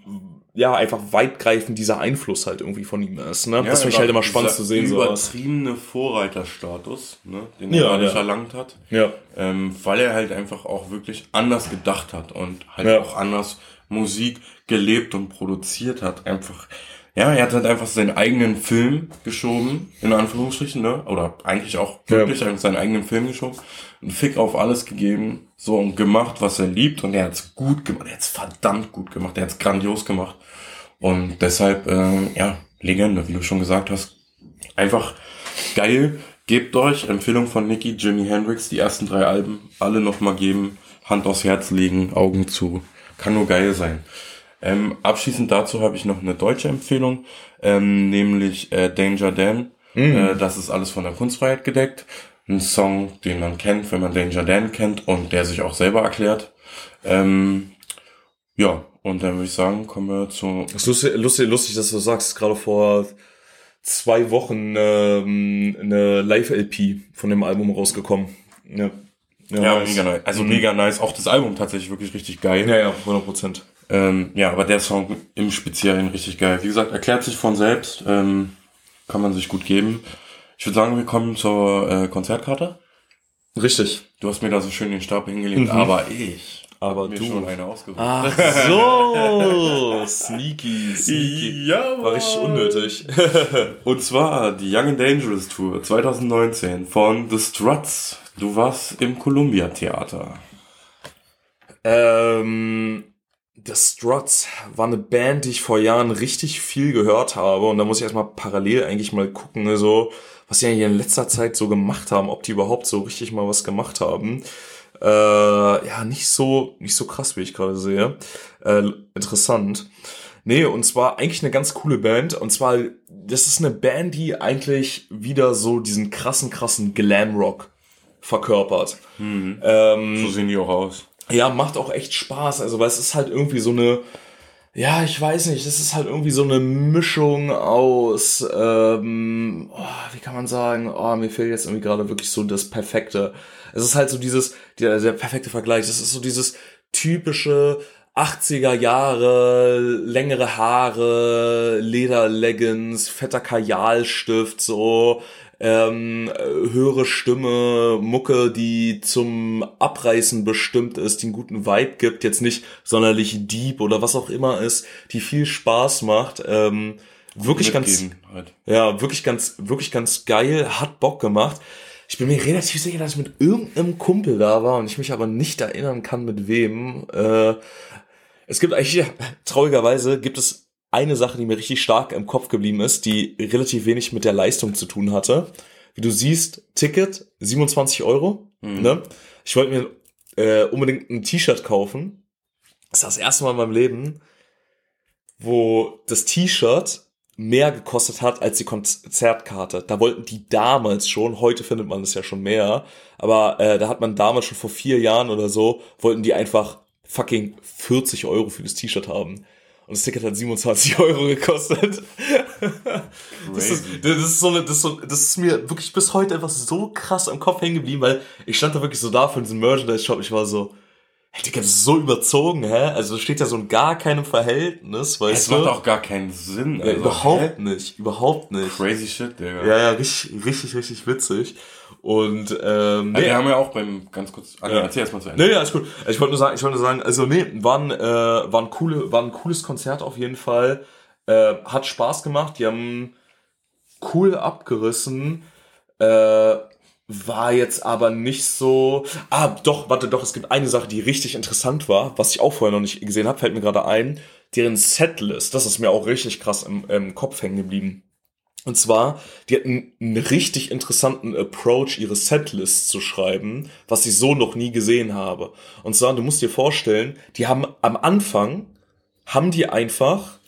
ja, einfach weitgreifend dieser Einfluss halt irgendwie von ihm ist, ne? das finde ich halt immer spannend zu sehen, sowas. Übertriebene Vorreiterstatus, ne, den Ja, er dadurch ja. erlangt hat. Ja. ähm, weil er halt einfach auch wirklich anders gedacht hat und halt Ja. auch anders Musik gelebt und produziert hat. Einfach, ja, er hat halt einfach seinen eigenen Film geschoben, in Anführungsstrichen, ne? Oder eigentlich auch Ja. wirklich einfach seinen eigenen Film geschoben, einen Fick auf alles gegeben, so und gemacht, was er liebt und er hat's gut gemacht, er hat's verdammt gut gemacht, er hat's grandios gemacht. Und deshalb, äh, ja, Legende, wie du schon gesagt hast, einfach geil. Gebt euch, Empfehlung von Nicky, Jimi Hendrix, die ersten drei Alben, alle nochmal geben, Hand aufs Herz legen, Augen zu. Kann nur geil sein. Ähm, abschließend dazu habe ich noch eine deutsche Empfehlung, ähm, nämlich äh, Danger Dan. Äh, das ist alles von der Kunstfreiheit gedeckt. Ein Song, den man kennt, wenn man Danger Dan kennt und der sich auch selber erklärt. Ähm, ja, und dann würde ich sagen, kommen wir zu Das ist lustig, lustig, lustig, dass du sagst, gerade vor zwei Wochen ähm, eine Live-LP von dem Album rausgekommen. Ja, Ja, nice. mega nice. Also mega nice. Auch das Album tatsächlich wirklich richtig geil. ja, ja, 100 Prozent. Ähm, ja, aber der Song im Speziellen richtig geil. Wie gesagt, erklärt sich von selbst. Ähm, kann man sich gut geben. Ich würde sagen, wir kommen zur äh, Konzertkarte. Richtig. Du hast mir da so schön den Stab hingelegt, aber ich Aber mir du. schon eine ausgesucht. Ach so, sneaky, sneaky. Ja, War richtig unnötig. Und zwar die Young and Dangerous Tour 2019 von The Struts. Du warst im Columbia Theater. ähm, The Struts war eine Band, die ich vor Jahren richtig viel gehört habe. Und da muss ich erstmal parallel eigentlich mal gucken, ne, so, was die eigentlich in letzter Zeit so gemacht haben, ob die überhaupt so richtig mal was gemacht haben. Äh, ja, nicht so, nicht so krass, wie ich gerade sehe. Äh, interessant. Nee, und zwar eigentlich eine ganz coole Band. Und zwar, das ist eine Band, die eigentlich wieder so diesen krassen, krassen Glamrock verkörpert. Ähm, So sehen die auch aus. ja, macht auch echt Spaß. Also, weil es ist halt irgendwie so eine, ja, ich weiß nicht, das ist halt irgendwie so eine Mischung aus, ähm, oh, wie kann man sagen, oh, mir fehlt jetzt irgendwie gerade wirklich so das Perfekte. Es ist halt so dieses, der, der perfekte Vergleich, das ist so dieses typische 80er Jahre, längere Haare, Lederleggings, fetter Kajalstift, so, ähm, äh, höhere Stimme, Mucke, die zum Abreißen bestimmt ist, die einen guten Vibe gibt, jetzt nicht sonderlich deep oder was auch immer ist, die viel Spaß macht, ähm, wirklich ganz, halt. ja, wirklich ganz, wirklich ganz geil, hat Bock gemacht. Ich bin mir relativ sicher, dass ich mit irgendeinem Kumpel da war und ich mich aber nicht erinnern kann, mit wem. Äh, es gibt eigentlich, traurigerweise gibt es eine Sache, die mir richtig stark im Kopf geblieben ist, die relativ wenig mit der Leistung zu tun hatte. Wie du siehst, Ticket 27 Euro. Ne? Ich wollte mir äh, unbedingt ein T-Shirt kaufen. Das ist das erste Mal in meinem Leben, wo das T-Shirt mehr gekostet hat als die Konzertkarte. Da wollten die damals schon, heute findet man es ja schon mehr, aber äh, da hat man damals schon vor vier Jahren oder so, wollten die einfach fucking 40 Euro für das T-Shirt haben. Und das Ticket hat 27 Euro gekostet. Das ist, das, ist so eine, das, ist so, das ist mir wirklich bis heute einfach so krass am Kopf hängen geblieben, weil ich stand da wirklich so da für diesen Merchandise-Shop. Ich war so, hey, Digga, das ist so überzogen, hä? Also steht ja so in gar keinem Verhältnis, weißt Es du? macht auch gar keinen Sinn. ja, Also, überhaupt hä? nicht, überhaupt nicht. Crazy shit, Digga. Ja, ja, richtig, richtig, richtig witzig. Und ähm, Ja, nee, wir haben ja auch beim, ganz kurz, nee, Ja. erzähl erst mal zu Ende. Nee, ja, ist gut. Ich wollte nur sagen, ich wollte nur sagen, also nee, war ein, äh, war ein, coole, war ein cooles Konzert auf jeden Fall. Äh, hat Spaß gemacht, die haben cool abgerissen. Äh, war jetzt aber nicht so. Ah, doch, warte, doch, es gibt eine Sache, die richtig interessant war, was ich auch vorher noch nicht gesehen habe, fällt mir gerade ein. Deren Setlist, das ist mir auch richtig krass im, im Kopf hängen geblieben. Und zwar, die hatten einen richtig interessanten Approach, ihre Setlist zu schreiben, was ich so noch nie gesehen habe. Und zwar, du musst dir vorstellen, die haben am Anfang, haben die einfach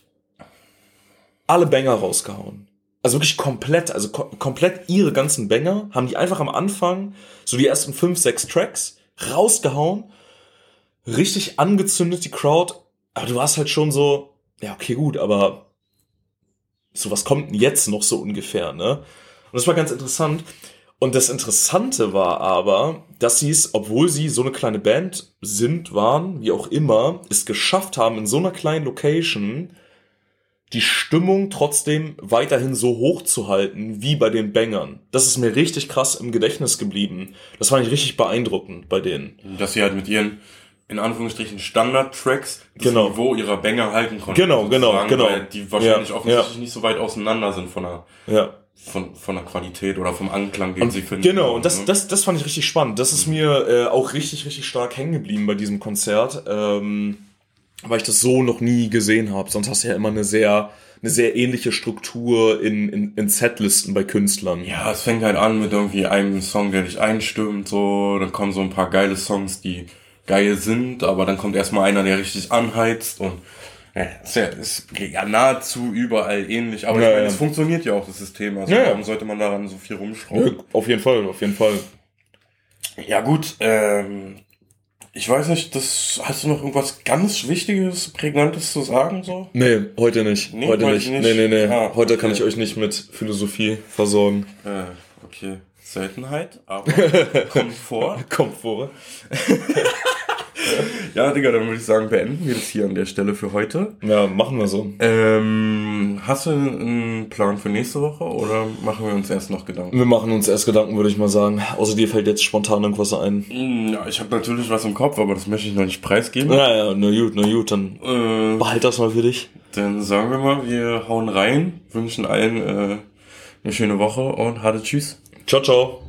alle Banger rausgehauen. Also wirklich komplett, also ko komplett ihre ganzen Banger haben die einfach am Anfang, so die ersten fünf, sechs Tracks, rausgehauen, richtig angezündet, die Crowd. Aber du warst halt schon so, ja, okay, gut, aber so was kommt denn jetzt noch so ungefähr, ne? Und das war ganz interessant. Und das Interessante war aber, dass sie es, obwohl sie so eine kleine Band sind, waren, wie auch immer, es geschafft haben, in so einer kleinen Location die Stimmung trotzdem weiterhin so hoch zu halten, wie bei den Bangern. Das ist mir richtig krass im Gedächtnis geblieben. Das fand ich richtig beeindruckend bei denen. Dass sie halt mit ihren, in Anführungsstrichen, Standard-Tracks das Genau. Niveau ihrer Banger halten konnten. Genau, genau, genau. Weil die wahrscheinlich Ja, offensichtlich ja. nicht so weit auseinander sind von der, Ja. von, von der Qualität oder vom Anklang, den Und sie finden. Genau, und das, ne? das, das fand ich richtig spannend. Das ist mir äh, auch richtig, richtig stark hängen geblieben bei diesem Konzert, ähm, weil ich das so noch nie gesehen habe. Sonst hast du ja immer eine sehr, eine sehr ähnliche Struktur in, in, in Setlisten bei Künstlern. Ja, es fängt halt an mit irgendwie einem Song, der dich einstimmt, so, dann kommen so ein paar geile Songs, die geil sind, aber dann kommt erstmal einer, der richtig anheizt und ja, ist ja, ist ja nahezu überall ähnlich, aber Ja, ich meine, es funktioniert ja auch, das System, also warum sollte man daran so viel rumschrauben? auf jeden Fall, auf jeden Fall. Ja gut, ähm, ich weiß nicht, das, hast du noch irgendwas ganz Wichtiges, Prägnantes zu sagen, so? Nee, heute nicht. Nee, heute nicht. nicht. Nee, nee, nee. Ah, heute kann okay. ich euch nicht mit Philosophie versorgen. Äh, okay. Seltenheit, aber. Kommt vor. Ja, Digga, dann würde ich sagen, beenden wir das hier an der Stelle für heute. Ja, machen wir so. Ähm, hast du einen Plan für nächste Woche oder machen wir uns erst noch Gedanken? Wir machen uns erst Gedanken, würde ich mal sagen. Außer dir fällt jetzt spontan irgendwas ein. Hm, Ja, ich habe natürlich was im Kopf, aber das möchte ich noch nicht preisgeben. Ja, ja, na gut, na gut, dann Äh, behalt das mal für dich. dann sagen wir mal, wir hauen rein, wünschen allen äh, eine schöne Woche und harte Tschüss. Ciao, ciao.